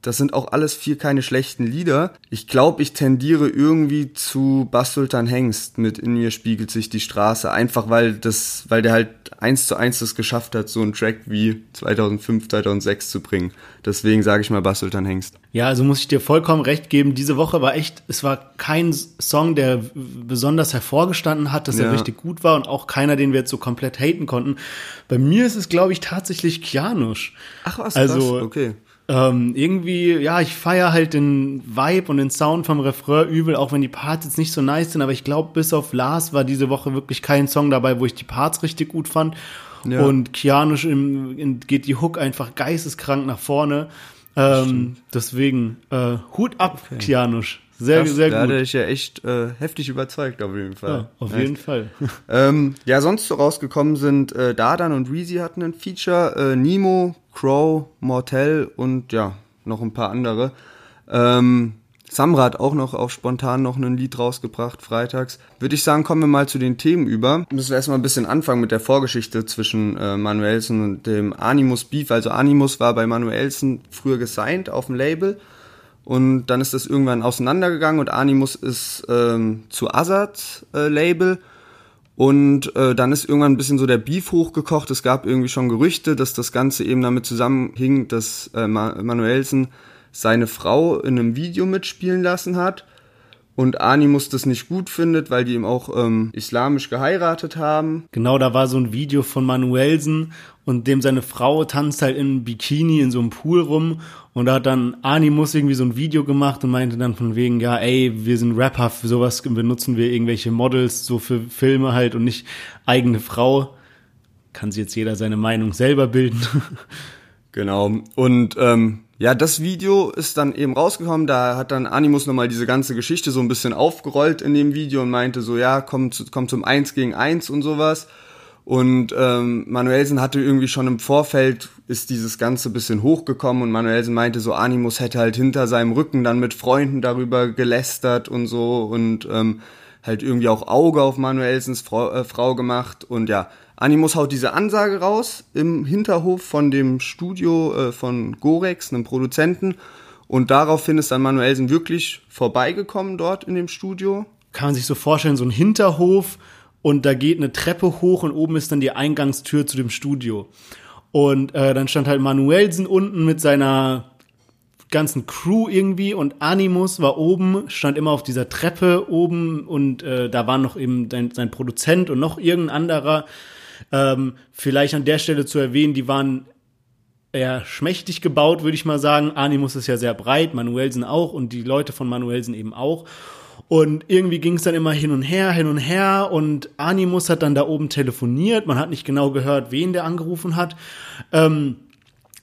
das sind auch alles vier keine schlechten Lieder. Ich glaube, ich tendiere irgendwie zu Bass Sultan Hengst mit In mir spiegelt sich die Straße. Einfach weil das, weil der halt eins zu eins das geschafft hat, so einen Track wie 2005, 2006 zu bringen. Deswegen sage ich mal Bass Sultan Hengst. Ja, also muss ich dir vollkommen recht geben. Diese Woche war echt, es war kein Song, der besonders hervorgestanden hat, dass ja. er richtig gut war und auch keiner, den wir jetzt so komplett haten konnten. Bei mir ist es, glaube ich, tatsächlich Kianusch. Ach was, also, krass. okay ähm, irgendwie, ja, ich feiere halt den Vibe und den Sound vom Refrain übel, auch wenn die Parts jetzt nicht so nice sind, aber ich glaube, bis auf Lars war diese Woche wirklich kein Song dabei, wo ich die Parts richtig gut fand. Ja. Und Keanu geht die Hook einfach geisteskrank nach vorne. Ähm, deswegen, äh, Hut ab, okay. Kianusch. Sehr, Krass, sehr gut. Da hatte ich ja echt äh, heftig überzeugt, auf jeden Fall. Ja, auf jeden Fall. ähm, ja, sonst so rausgekommen sind äh, Dardan und Reezy hatten ein Feature, äh, Nemo, Crow, Mortel und ja, noch ein paar andere. Ähm, Samra hat auch noch auf spontan noch ein Lied rausgebracht, freitags. Würde ich sagen, kommen wir mal zu den Themen über. Müssen wir erstmal ein bisschen anfangen mit der Vorgeschichte zwischen äh, Manuelsen und dem Animus Beef. Also Animus war bei Manuelsen früher gesigned auf dem Label und dann ist das irgendwann auseinandergegangen und Animus ist ähm, zu Azad äh, Label. Und äh, dann ist irgendwann ein bisschen so der Beef hochgekocht. Es gab irgendwie schon Gerüchte, dass das Ganze eben damit zusammenhing, dass äh, Manuelsen seine Frau in einem Video mitspielen lassen hat und Animus das nicht gut findet, weil die ihm auch ähm, islamisch geheiratet haben. Genau, da war so ein Video von Manuelsen und dem seine Frau tanzt halt in Bikini in so einem Pool rum und da hat dann Animus irgendwie so ein Video gemacht und meinte dann von wegen, ja, ey, wir sind Rapper, für sowas benutzen wir irgendwelche Models, so für Filme halt und nicht eigene Frau. Kann sich jetzt jeder seine Meinung selber bilden. genau. Und ähm, ja, das Video ist dann eben rausgekommen, da hat dann Animus nochmal diese ganze Geschichte so ein bisschen aufgerollt in dem Video und meinte so, ja, komm, zu, komm zum Eins gegen Eins und sowas. Und ähm, Manuelsen hatte irgendwie schon im Vorfeld, ist dieses Ganze bisschen hochgekommen und Manuelsen meinte so, Animus hätte halt hinter seinem Rücken dann mit Freunden darüber gelästert und so und ähm, halt irgendwie auch Auge auf Manuelsens Frau, äh, Frau gemacht und ja, Animus haut diese Ansage raus im Hinterhof von dem Studio äh, von Gorex, einem Produzenten. Und daraufhin ist dann Manuelsen wirklich vorbeigekommen dort in dem Studio. Kann man sich so vorstellen, so ein Hinterhof und da geht eine Treppe hoch und oben ist dann die Eingangstür zu dem Studio. Und äh, dann stand halt Manuelsen unten mit seiner ganzen Crew irgendwie und Animus war oben, stand immer auf dieser Treppe oben und äh, da war noch eben sein, sein Produzent und noch irgendein anderer ähm, vielleicht an der Stelle zu erwähnen, die waren eher schmächtig gebaut, würde ich mal sagen. Animus ist ja sehr breit, Manuelsen auch und die Leute von Manuelsen eben auch. Und irgendwie ging es dann immer hin und her, hin und her und Animus hat dann da oben telefoniert. Man hat nicht genau gehört, wen der angerufen hat. Ähm,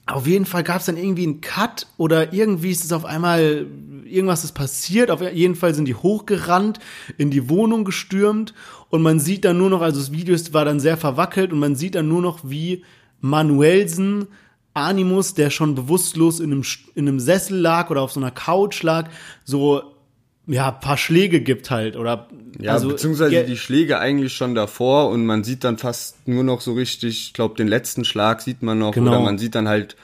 auf jeden Fall gab es dann irgendwie einen Cut oder irgendwie ist es auf einmal, irgendwas ist passiert. Auf jeden Fall sind die hochgerannt, in die Wohnung gestürmt und man sieht dann nur noch, also das Video war dann sehr verwackelt und man sieht dann nur noch, wie Manuelsen Animus, der schon bewusstlos in einem, in einem Sessel lag oder auf so einer Couch lag, so ja, paar Schläge gibt halt oder ja, also, beziehungsweise die Schläge eigentlich schon davor und man sieht dann fast nur noch so richtig, ich glaube, den letzten Schlag sieht man noch genau. oder man sieht dann halt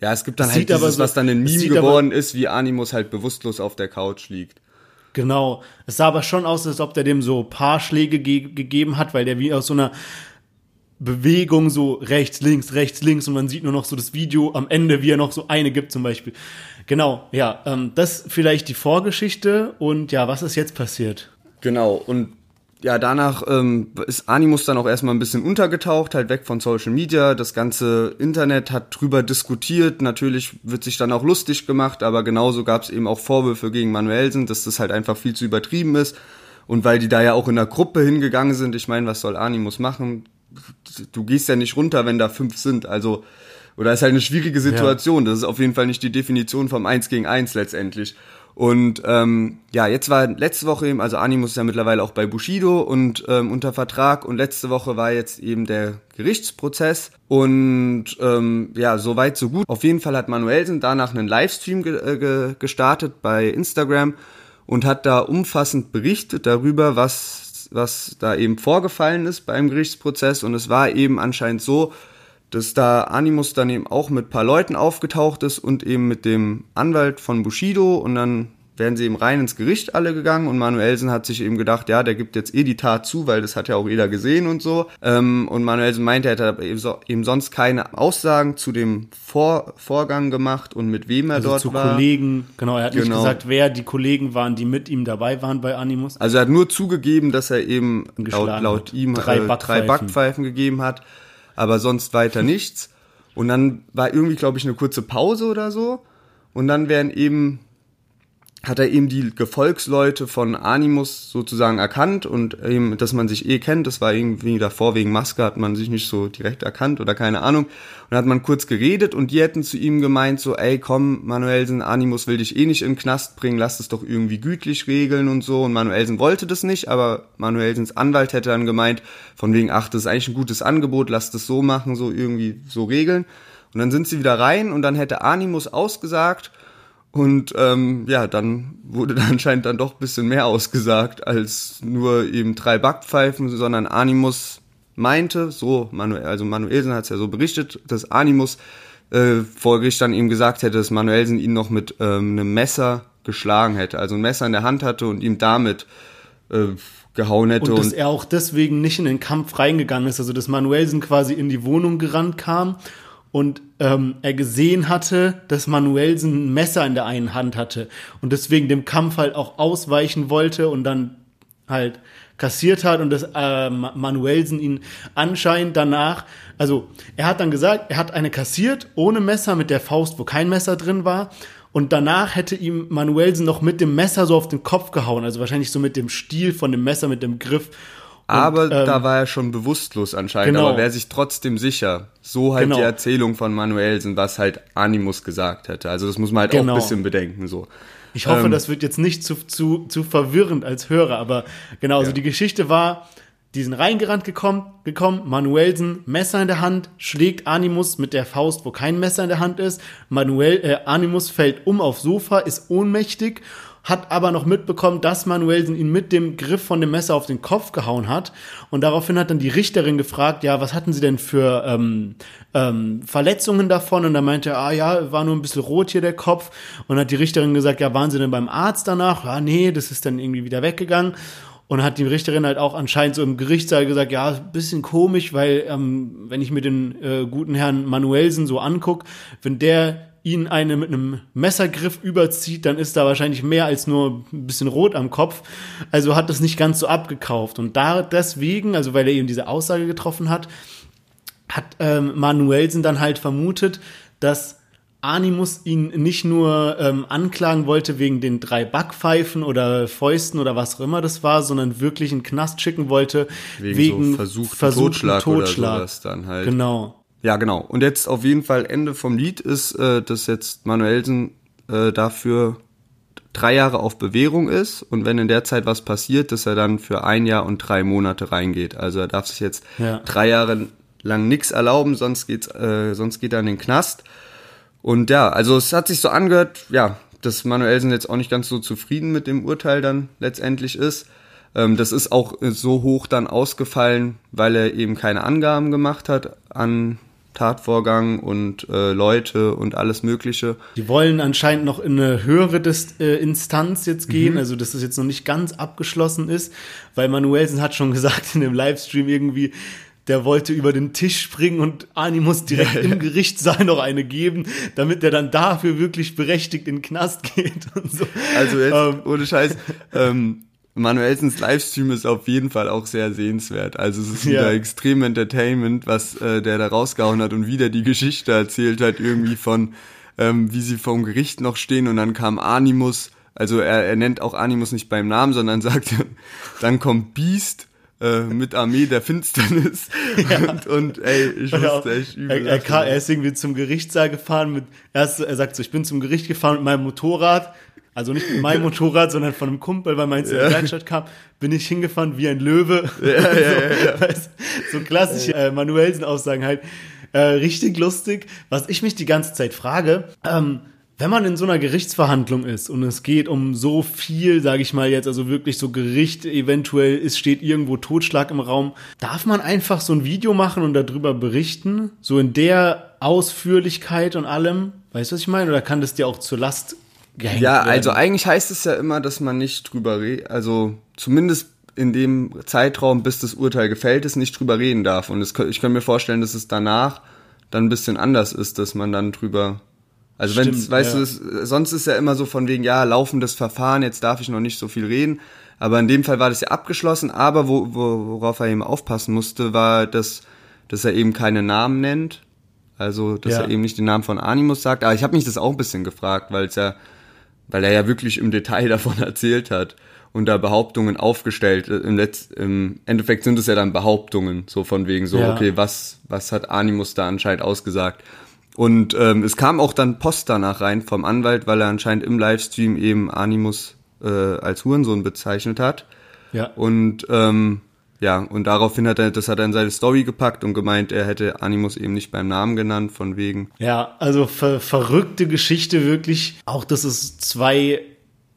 ja, es gibt dann halt dieses, so, was dann ein Meme geworden ist, wie Animus halt bewusstlos auf der Couch liegt. Genau. Es sah aber schon aus, als ob der dem so paar Schläge ge gegeben hat, weil der wie aus so einer Bewegung so rechts, links, rechts, links und man sieht nur noch so das Video am Ende, wie er noch so eine gibt zum Beispiel. Genau, ja, ähm, das vielleicht die Vorgeschichte und ja, was ist jetzt passiert? Genau, und ja, danach ähm, ist Animus dann auch erstmal ein bisschen untergetaucht, halt weg von Social Media. Das ganze Internet hat drüber diskutiert. Natürlich wird sich dann auch lustig gemacht, aber genauso gab es eben auch Vorwürfe gegen Manuelsen, dass das halt einfach viel zu übertrieben ist. Und weil die da ja auch in der Gruppe hingegangen sind, ich meine, was soll Animus machen? Du gehst ja nicht runter, wenn da fünf sind. Also, oder ist halt eine schwierige Situation. Ja. Das ist auf jeden Fall nicht die Definition vom Eins gegen Eins letztendlich. Und ähm, ja, jetzt war letzte Woche eben, also Animus ist ja mittlerweile auch bei Bushido und ähm, unter Vertrag und letzte Woche war jetzt eben der Gerichtsprozess und ähm, ja, soweit so gut. Auf jeden Fall hat Manuelsen danach einen Livestream ge äh, ge gestartet bei Instagram und hat da umfassend berichtet darüber, was, was da eben vorgefallen ist beim Gerichtsprozess und es war eben anscheinend so, dass da Animus dann eben auch mit paar Leuten aufgetaucht ist und eben mit dem Anwalt von Bushido und dann wären sie eben rein ins Gericht alle gegangen und Manuelsen hat sich eben gedacht, ja, der gibt jetzt eh die Tat zu, weil das hat ja auch jeder gesehen und so. Ähm, und Manuelsen meinte, er hätte eben, so, eben sonst keine Aussagen zu dem Vor Vorgang gemacht und mit wem er Also dort zu war. Kollegen, genau, er hat nicht Genau. gesagt, wer die Kollegen waren, die mit ihm dabei waren bei Animus. Also er hat nur zugegeben, dass er eben laut, laut ihm Drei drei, äh, drei Backpfeifen. Backpfeifen gegeben hat, aber sonst weiter nichts. Und dann war irgendwie, glaube ich, eine kurze Pause oder so. Und dann werden eben, hat er eben die Gefolgsleute von Animus sozusagen erkannt und eben, dass man sich eh kennt. Das war irgendwie davor wegen Maske, hat man sich nicht so direkt erkannt oder keine Ahnung. Und hat man kurz geredet und die hätten zu ihm gemeint, so, ey, komm, Manuelsen, Animus will dich eh nicht in den Knast bringen, lass es doch irgendwie gütlich regeln und so. Und Manuelsen wollte das nicht, aber Manuelsens Anwalt hätte dann gemeint, von wegen, ach, das ist eigentlich ein gutes Angebot, lass das so machen, so irgendwie so regeln. Und dann sind sie wieder rein und dann hätte Animus ausgesagt und ähm, ja, dann wurde da anscheinend dann doch ein bisschen mehr ausgesagt als nur eben drei Backpfeifen, sondern Animus meinte, so, Manuel, also Manuelsen hat es ja so berichtet, dass Animus äh, vor Gericht dann ihm gesagt hätte, dass Manuelsen ihn noch mit ähm, einem Messer geschlagen hätte, also ein Messer in der Hand hatte und ihm damit äh, gehauen hätte. Und dass er auch deswegen nicht in den Kampf reingegangen ist. Also dass Manuelsen quasi in die Wohnung gerannt kam und ähm, er gesehen hatte, dass Manuelsen ein Messer in der einen Hand hatte und deswegen dem Kampf halt auch ausweichen wollte und dann halt kassiert hat und dass äh, Ma- Manuelsen ihn anscheinend danach, also er hat dann gesagt, er hat eine kassiert ohne Messer mit der Faust, wo kein Messer drin war und danach hätte ihm Manuelsen noch mit dem Messer so auf den Kopf gehauen, also wahrscheinlich so mit dem Stiel von dem Messer, mit dem Griff. Und, aber ähm, da war er schon bewusstlos anscheinend, genau. aber wäre sich trotzdem sicher. So halt Genau. die Erzählung von Manuelsen, was halt Animus gesagt hätte. Also das muss man halt auch Genau. ein bisschen bedenken so. Ich hoffe, Ähm, das wird jetzt nicht zu, zu, zu verwirrend als Hörer, aber genau, also die Geschichte war, die sind reingerannt gekommen, gekommen, Manuelsen, Messer in der Hand, schlägt Animus mit der Faust, wo kein Messer in der Hand ist. Manuel, äh, Animus fällt um aufs Sofa, ist ohnmächtig, hat aber noch mitbekommen, dass Manuelsen ihn mit dem Griff von dem Messer auf den Kopf gehauen hat. Und daraufhin hat dann die Richterin gefragt, ja, was hatten sie denn für ähm, ähm, Verletzungen davon? Und da meinte er, ah ja, war nur ein bisschen rot hier der Kopf. Und hat die Richterin gesagt, ja, waren sie denn beim Arzt danach? Ja, nee, das ist dann irgendwie wieder weggegangen. Und hat die Richterin halt auch anscheinend so im Gerichtssaal gesagt, ja, bisschen komisch, weil ähm, wenn ich mir den äh, guten Herrn Manuelsen so anguck, wenn der ihn eine mit einem Messergriff überzieht, dann ist da wahrscheinlich mehr als nur ein bisschen rot am Kopf. Also hat das nicht ganz so abgekauft. Und da deswegen, also weil er eben diese Aussage getroffen hat, hat ähm, Manuelsen dann halt vermutet, dass Animus ihn nicht nur ähm, anklagen wollte wegen den drei Backpfeifen oder Fäusten oder was auch immer das war, sondern wirklich in den Knast schicken wollte Wegen so versuchten Totschlag oder sowas dann halt. Genau. Ja, genau. Und jetzt auf jeden Fall Ende vom Lied ist, äh, dass jetzt Manuelsen äh, dafür drei Jahre auf Bewährung ist und wenn in der Zeit was passiert, dass er dann für ein Jahr und drei Monate reingeht. Also er darf sich jetzt Ja. drei Jahre lang nichts erlauben, sonst geht's, äh, sonst geht er in den Knast. Und ja, also es hat sich so angehört, ja, dass Manuelsen jetzt auch nicht ganz so zufrieden mit dem Urteil dann letztendlich ist. Ähm, das ist auch so hoch dann ausgefallen, weil er eben keine Angaben gemacht hat an Tatvorgang und äh, Leute und alles Mögliche. Die wollen anscheinend noch in eine höhere Dis äh, Instanz jetzt gehen, also dass das jetzt noch nicht ganz abgeschlossen ist, weil Manuelsen hat schon gesagt in dem Livestream irgendwie, der wollte über den Tisch springen und Animus direkt im Gerichtssaal noch eine geben, damit er dann dafür wirklich berechtigt in den Knast geht und so. Also jetzt, Ähm, ohne Scheiß, ähm, Manuelsens Livestream ist auf jeden Fall auch sehr sehenswert. Also es ist wieder Ja. extrem Entertainment, was äh, der da rausgehauen hat und wieder die Geschichte erzählt hat, irgendwie von, ähm, wie sie vorm Gericht noch stehen und dann kam Animus, also er, er nennt auch Animus nicht beim Namen, sondern sagt, dann kommt Beast äh, mit Armee der Finsternis und, und ey, ich Ja, musste echt übel er, er, er ist irgendwie zum Gerichtssaal gefahren mit, erst, er sagt so, ich bin zum Gericht gefahren mit meinem Motorrad, also nicht mit meinem Motorrad, sondern von einem Kumpel, weil meins in der Werkstatt kam, bin ich hingefahren wie ein Löwe. Ja, ja, ja, so, so klassische äh, Manuelsen-Aussagen halt. Äh, richtig lustig. Was ich mich die ganze Zeit frage, ähm, wenn man in so einer Gerichtsverhandlung ist und es geht um so viel, sage ich mal jetzt, also wirklich so Gericht, eventuell es steht irgendwo Totschlag im Raum, darf man einfach so ein Video machen und darüber berichten, so in der Ausführlichkeit und allem, weißt du, was ich meine? Oder kann das dir auch zur Last gehängt Ja, werden? also eigentlich heißt es ja immer, dass man nicht drüber redet, also zumindest in dem Zeitraum, bis das Urteil gefällt ist, nicht drüber reden darf. Und es, ich kann mir vorstellen, dass es danach dann ein bisschen anders ist, dass man dann drüber also wenn weißt ja. du, es, sonst ist ja immer so von wegen, ja, laufendes Verfahren, jetzt darf ich noch nicht so viel reden. Aber in dem Fall war das ja abgeschlossen, aber wo, wo, worauf er eben aufpassen musste, war, dass, dass er eben keine Namen nennt. Also, dass Ja. er eben nicht den Namen von Animus sagt. Aber ich habe mich das auch ein bisschen gefragt, weil es ja, weil er ja wirklich im Detail davon erzählt hat und da Behauptungen aufgestellt. Im, Letz-, Im Endeffekt sind es ja dann Behauptungen, so von wegen so, Ja. okay, was, was hat Animus da anscheinend ausgesagt? Und ähm, es kam auch dann Post danach rein vom Anwalt, weil er anscheinend im Livestream eben Animus äh, als Hurensohn bezeichnet hat. ja. Und ähm, ja, und daraufhin hat er, das hat er in seine Story gepackt und gemeint, er hätte Animus eben nicht beim Namen genannt, von wegen. Ja, also ver verrückte Geschichte wirklich. Auch, dass es zwei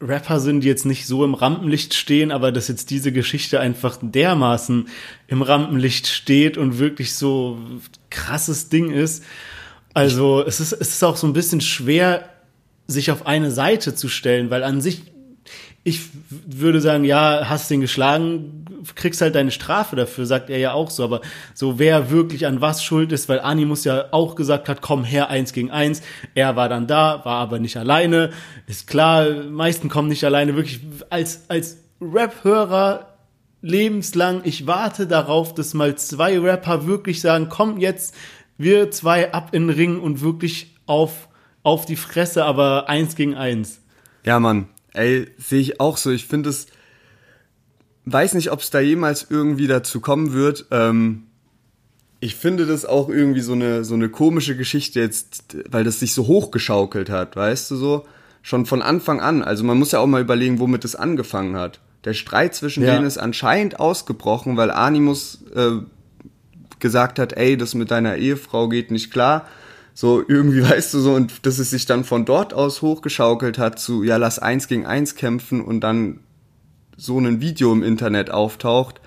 Rapper sind, die jetzt nicht so im Rampenlicht stehen, aber dass jetzt diese Geschichte einfach dermaßen im Rampenlicht steht und wirklich so krasses Ding ist. Also es ist, es ist auch so ein bisschen schwer, sich auf eine Seite zu stellen, weil an sich, ich würde sagen, ja, hast den geschlagen, kriegst halt deine Strafe dafür, sagt er ja auch so, aber so wer wirklich an was schuld ist, weil Animus ja auch gesagt hat, komm her, eins gegen eins, er war dann da, war aber nicht alleine, ist klar, meisten kommen nicht alleine, wirklich als, als Rap-Hörer lebenslang, ich warte darauf, dass mal zwei Rapper wirklich sagen, komm jetzt, wir zwei ab in den Ring und wirklich auf, auf die Fresse, aber eins gegen eins. Ja, Mann, ey, sehe ich auch so. Ich finde es, weiß nicht, ob es da jemals irgendwie dazu kommen wird. Ähm, ich finde das auch irgendwie so eine, so eine komische Geschichte jetzt, weil das sich so hochgeschaukelt hat, weißt du so? Schon von Anfang an. Also man muss ja auch mal überlegen, womit es angefangen hat. Der Streit zwischen Ja. denen ist anscheinend ausgebrochen, weil Animus äh, gesagt hat, ey, das mit deiner Ehefrau geht nicht klar. So irgendwie, weißt du so, und dass es sich dann von dort aus hochgeschaukelt hat zu, ja, lass eins gegen eins kämpfen und dann so ein Video im Internet auftaucht.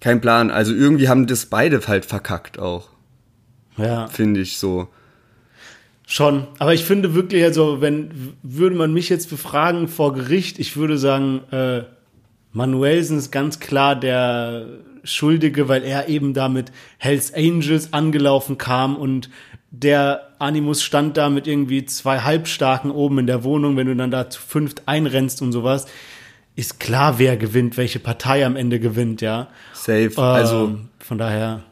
Kein Plan. Also irgendwie haben das beide halt verkackt auch, Ja. finde ich so. Schon, aber ich finde wirklich, also wenn würde man mich jetzt befragen vor Gericht, ich würde sagen, äh, Manuelsen ist ganz klar der Schuldige, weil er eben da mit Hells Angels angelaufen kam und der Animus stand da mit irgendwie zwei Halbstarken oben in der Wohnung, wenn du dann da zu fünft einrennst und sowas, ist klar, wer gewinnt, welche Partei am Ende gewinnt, ja. Safe. Also Ähm, von daher,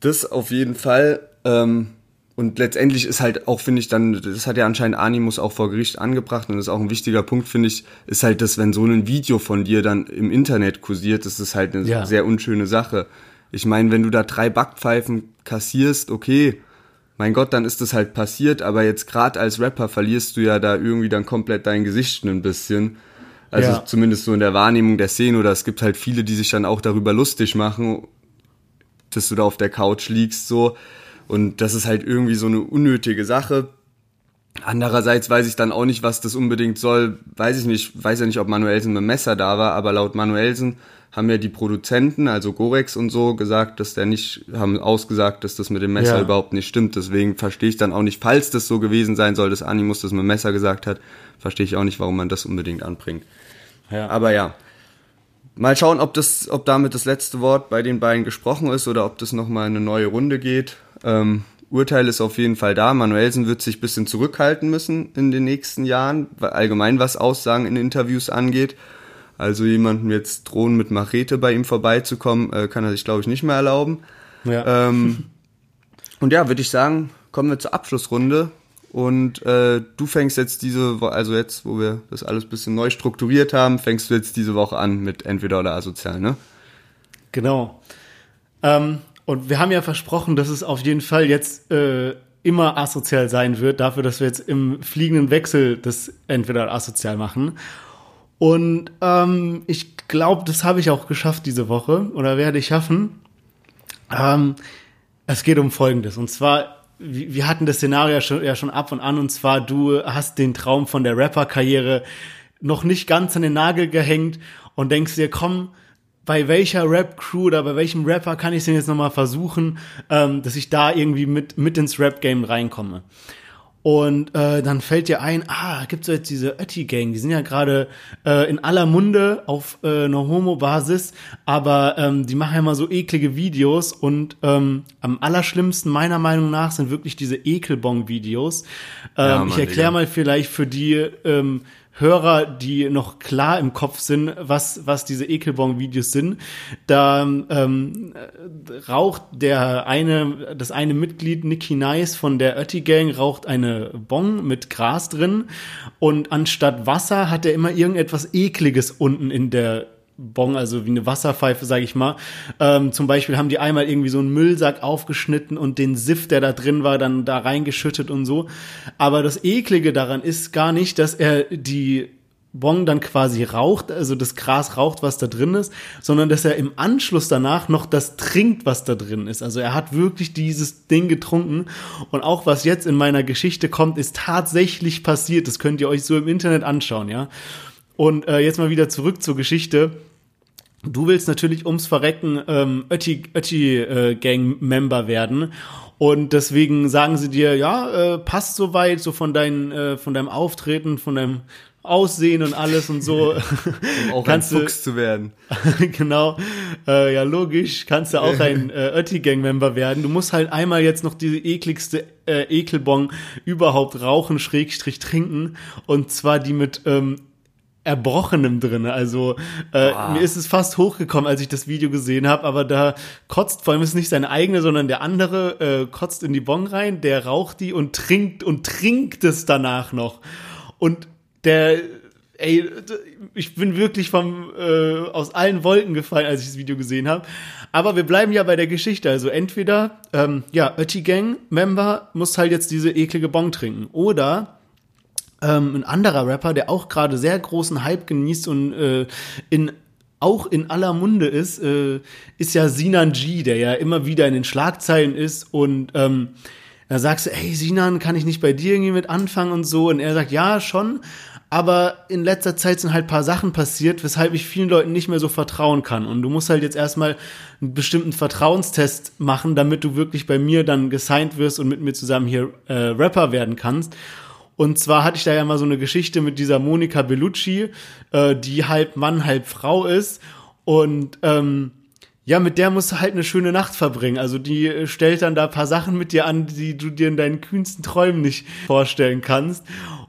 das auf jeden Fall. Ähm, und letztendlich ist halt auch, finde ich, dann, das hat ja anscheinend Animus auch vor Gericht angebracht und das ist auch ein wichtiger Punkt, finde ich, ist halt, dass wenn so ein Video von dir dann im Internet kursiert, das ist halt eine Ja. sehr unschöne Sache. Ich meine, wenn du da drei Backpfeifen kassierst, okay, mein Gott, dann ist das halt passiert, aber jetzt gerade als Rapper verlierst du ja da irgendwie dann komplett dein Gesicht ein bisschen. Also Ja. zumindest so in der Wahrnehmung der Szene oder es gibt halt viele, die sich dann auch darüber lustig machen, dass du da auf der Couch liegst so und das ist halt irgendwie so eine unnötige Sache. Andererseits weiß ich dann auch nicht, was das unbedingt soll. Weiß ich nicht, weiß ja nicht, ob Manuelsen mit dem Messer da war, aber laut Manuelsen haben ja die Produzenten, also Gorex und so, gesagt, dass der nicht, haben ausgesagt, dass das mit dem Messer Ja. überhaupt nicht stimmt. Deswegen verstehe ich dann auch nicht, falls das so gewesen sein soll, dass Animus das mit dem Messer gesagt hat, verstehe ich auch nicht, warum man das unbedingt anbringt. Ja. Aber ja. Mal schauen, ob das, ob damit das letzte Wort bei den beiden gesprochen ist oder ob das nochmal eine neue Runde geht. Ähm, Urteil ist auf jeden Fall da. Manuelsen wird sich ein bisschen zurückhalten müssen in den nächsten Jahren, weil allgemein was Aussagen in Interviews angeht. Also jemandem jetzt drohen mit Machete bei ihm vorbeizukommen, äh, kann er sich, glaube ich, nicht mehr erlauben. ja. Ähm, und ja, würde ich sagen, kommen wir zur Abschlussrunde. Und äh, du fängst jetzt diese Woche, also jetzt, wo wir das alles ein bisschen neu strukturiert haben, fängst du jetzt diese Woche an mit entweder oder asozial, ne? Genau. Ähm, und wir haben ja versprochen, dass es auf jeden Fall jetzt äh, immer asozial sein wird, dafür, dass wir jetzt im fliegenden Wechsel das entweder asozial machen. Und ähm, ich glaube, das habe ich auch geschafft diese Woche oder werde ich schaffen. Ähm, es geht um Folgendes. Und zwar, wir hatten das Szenario ja schon, ja schon ab und an. Und zwar, du hast den Traum von der Rapper-Karriere noch nicht ganz an den Nagel gehängt und denkst dir, komm, bei welcher Rap-Crew oder bei welchem Rapper kann ich denn jetzt nochmal versuchen, ähm, dass ich da irgendwie mit, mit ins Rap-Game reinkomme. Und äh, dann fällt dir ein, ah, gibt's jetzt diese Ötti-Gang, die sind ja gerade äh, in aller Munde auf äh, einer Homo-Basis, aber ähm, die machen ja immer so eklige Videos und ähm, am allerschlimmsten meiner Meinung nach sind wirklich diese Ekelbong-Videos. Ähm, Ja, ich erkläre mal vielleicht für die ähm, Hörer, die noch klar im Kopf sind, was, was diese Ekelbong-Videos sind. Da ähm, äh, raucht der eine, das eine Mitglied, Nicky Nice von der Ötti Gang, raucht eine Bong mit Gras drin und anstatt Wasser hat er immer irgendetwas Ekliges unten in der Bong, also wie eine Wasserpfeife, sage ich mal. Ähm, zum Beispiel haben die einmal irgendwie so einen Müllsack aufgeschnitten und den Siff, der da drin war, dann da reingeschüttet und so. Aber das Eklige daran ist gar nicht, dass er die Bong dann quasi raucht, also das Gras raucht, was da drin ist, sondern dass er im Anschluss danach noch das trinkt, was da drin ist. Also er hat wirklich dieses Ding getrunken und auch was jetzt in meiner Geschichte kommt, ist tatsächlich passiert. Das könnt ihr euch so im Internet anschauen, ja. Und äh, jetzt mal wieder zurück zur Geschichte. Du willst natürlich ums Verrecken ähm, Ötti, Ötti äh, Gang Member werden und deswegen sagen sie dir, ja, äh, passt soweit, so von dein, äh, von deinem Auftreten, von deinem Aussehen und alles und so. Um auch Kannst ein du- Fuchs zu werden. genau, äh, ja logisch, kannst du auch ein äh, Ötti-Gang-Member werden. Du musst halt einmal jetzt noch diese ekligste äh, Ekelbong überhaupt rauchen, Schrägstrich trinken und zwar die mit ähm, Erbrochenem drin. Also äh, mir ist es fast hochgekommen, als ich das Video gesehen habe, aber da kotzt, vor allem ist es nicht seine eigene, sondern der andere äh, kotzt in die Bong rein, der raucht die und trinkt und trinkt es danach noch. Und der, ey, ich bin wirklich vom äh, aus allen Wolken gefallen, als ich das Video gesehen habe. Aber wir bleiben ja bei der Geschichte. Also entweder, ähm, ja, Ötti Gang Member muss halt jetzt diese eklige Bong trinken, oder ähm, ein anderer Rapper, der auch gerade sehr großen Hype genießt und äh, in auch in aller Munde ist, äh, ist ja Sinan G, der ja immer wieder in den Schlagzeilen ist und ähm, da sagst du, ey Sinan, kann ich nicht bei dir irgendwie mit anfangen und so und er sagt, ja, schon, aber in letzter Zeit sind halt paar Sachen passiert, weshalb ich vielen Leuten nicht mehr so vertrauen kann und du musst halt jetzt erstmal einen bestimmten Vertrauenstest machen, damit du wirklich bei mir dann gesigned wirst und mit mir zusammen hier äh, Rapper werden kannst. Und zwar hatte ich da ja mal so eine Geschichte mit dieser Monika Bellucci, äh, die halb Mann, halb Frau ist. Und ähm, ja, mit der musst du halt eine schöne Nacht verbringen. Also die äh, stellt dann da paar Sachen mit dir an, die du dir in deinen kühnsten Träumen nicht vorstellen kannst.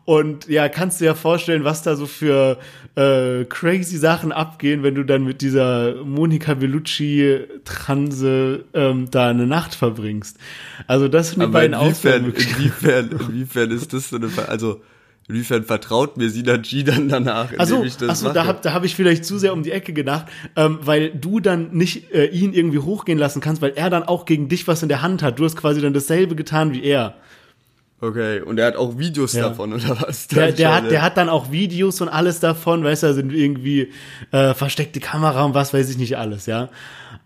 Und ja, kannst dir ja vorstellen, was da so für äh, crazy Sachen abgehen, wenn du dann mit dieser Monika Bellucci-Transe ähm, da eine Nacht verbringst. Also das sind die Aber beiden inwiefern, inwiefern, inwiefern ist das so eine, also, inwiefern vertraut mir Sina G dann danach, indem Also, ich das also mache? da habe da hab ich vielleicht zu sehr um die Ecke gedacht, ähm, weil du dann nicht äh, ihn irgendwie hochgehen lassen kannst, weil er dann auch gegen dich was in der Hand hat. Du hast quasi dann dasselbe getan wie er. Okay, und er hat auch Videos Ja. davon, oder was? Der, der, hat, der hat dann auch Videos und alles davon, weißt du, da sind irgendwie äh, versteckte Kamera und was weiß ich nicht alles, ja.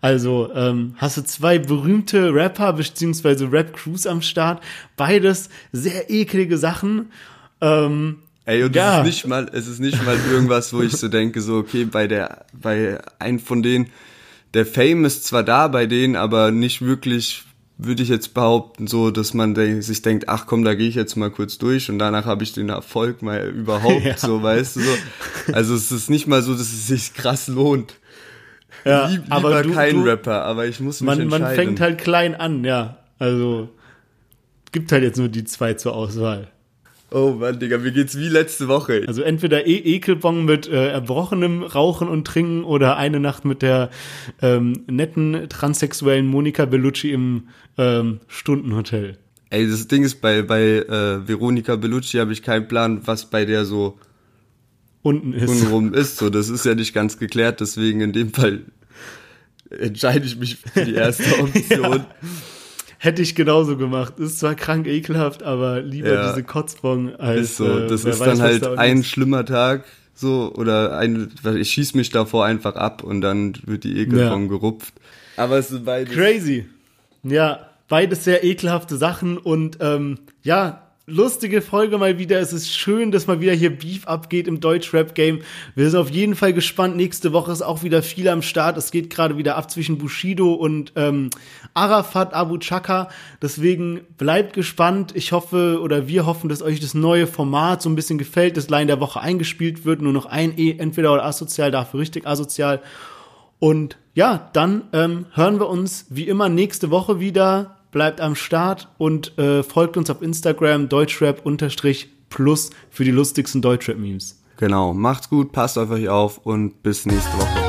Also ähm, hast du zwei berühmte Rapper beziehungsweise Rap-Crews am Start, beides sehr eklige Sachen. Ähm, Ey, und Ja. es ist nicht mal, es ist nicht mal irgendwas, wo ich so denke, so, okay, bei der, bei einem von denen, der Fame ist zwar da bei denen, aber nicht wirklich, würde ich jetzt behaupten, so, dass man sich denkt, ach komm, da gehe ich jetzt mal kurz durch und danach habe ich den Erfolg mal überhaupt, Ja. so, weißt du, so. Also es ist nicht mal so, dass es sich krass lohnt. ja, Lieb, aber lieber du, kein du, Rapper, aber ich muss mich man, entscheiden. man fängt halt klein an, ja. Also gibt halt jetzt nur die zwei zur Auswahl. Oh Mann, Digga, mir geht's wie letzte Woche. Also entweder e Ekelbong mit äh, erbrochenem Rauchen und Trinken oder eine Nacht mit der ähm, netten transsexuellen Monika Bellucci im ähm, Stundenhotel. Ey, das Ding ist, bei, bei äh, Veronika Bellucci habe ich keinen Plan, was bei der so Unten ist. untenrum ist. So, das ist ja nicht ganz geklärt, deswegen in dem Fall entscheide ich mich für die erste Option. Hätte ich genauso gemacht. Ist zwar krank ekelhaft, aber lieber Ja. diese Kotzbong als. Ist so, das äh, ist weiß, dann halt da ein ist. schlimmer Tag, so, oder ein, ich schieß mich davor einfach ab und dann wird die Ekelform Ja. gerupft. Aber es sind beides. Crazy. Ja, beides sehr ekelhafte Sachen und ähm, ja, lustige Folge mal wieder. Es ist schön, dass mal wieder hier Beef abgeht im Deutsch-Rap-Game. Wir sind auf jeden Fall gespannt. Nächste Woche ist auch wieder viel am Start. Es geht gerade wieder ab zwischen Bushido und ähm, Arafat Abu Chaka. Deswegen bleibt gespannt. Ich hoffe oder wir hoffen, dass euch das neue Format so ein bisschen gefällt, dass Line der Woche eingespielt wird. Nur noch ein E, entweder oder asozial, dafür richtig asozial. Und ja, dann ähm, hören wir uns wie immer nächste Woche wieder. Bleibt am Start und äh, folgt uns auf Instagram deutschrap-plus für die lustigsten Deutschrap-Memes. Genau, macht's gut, passt auf euch auf und bis nächste Woche.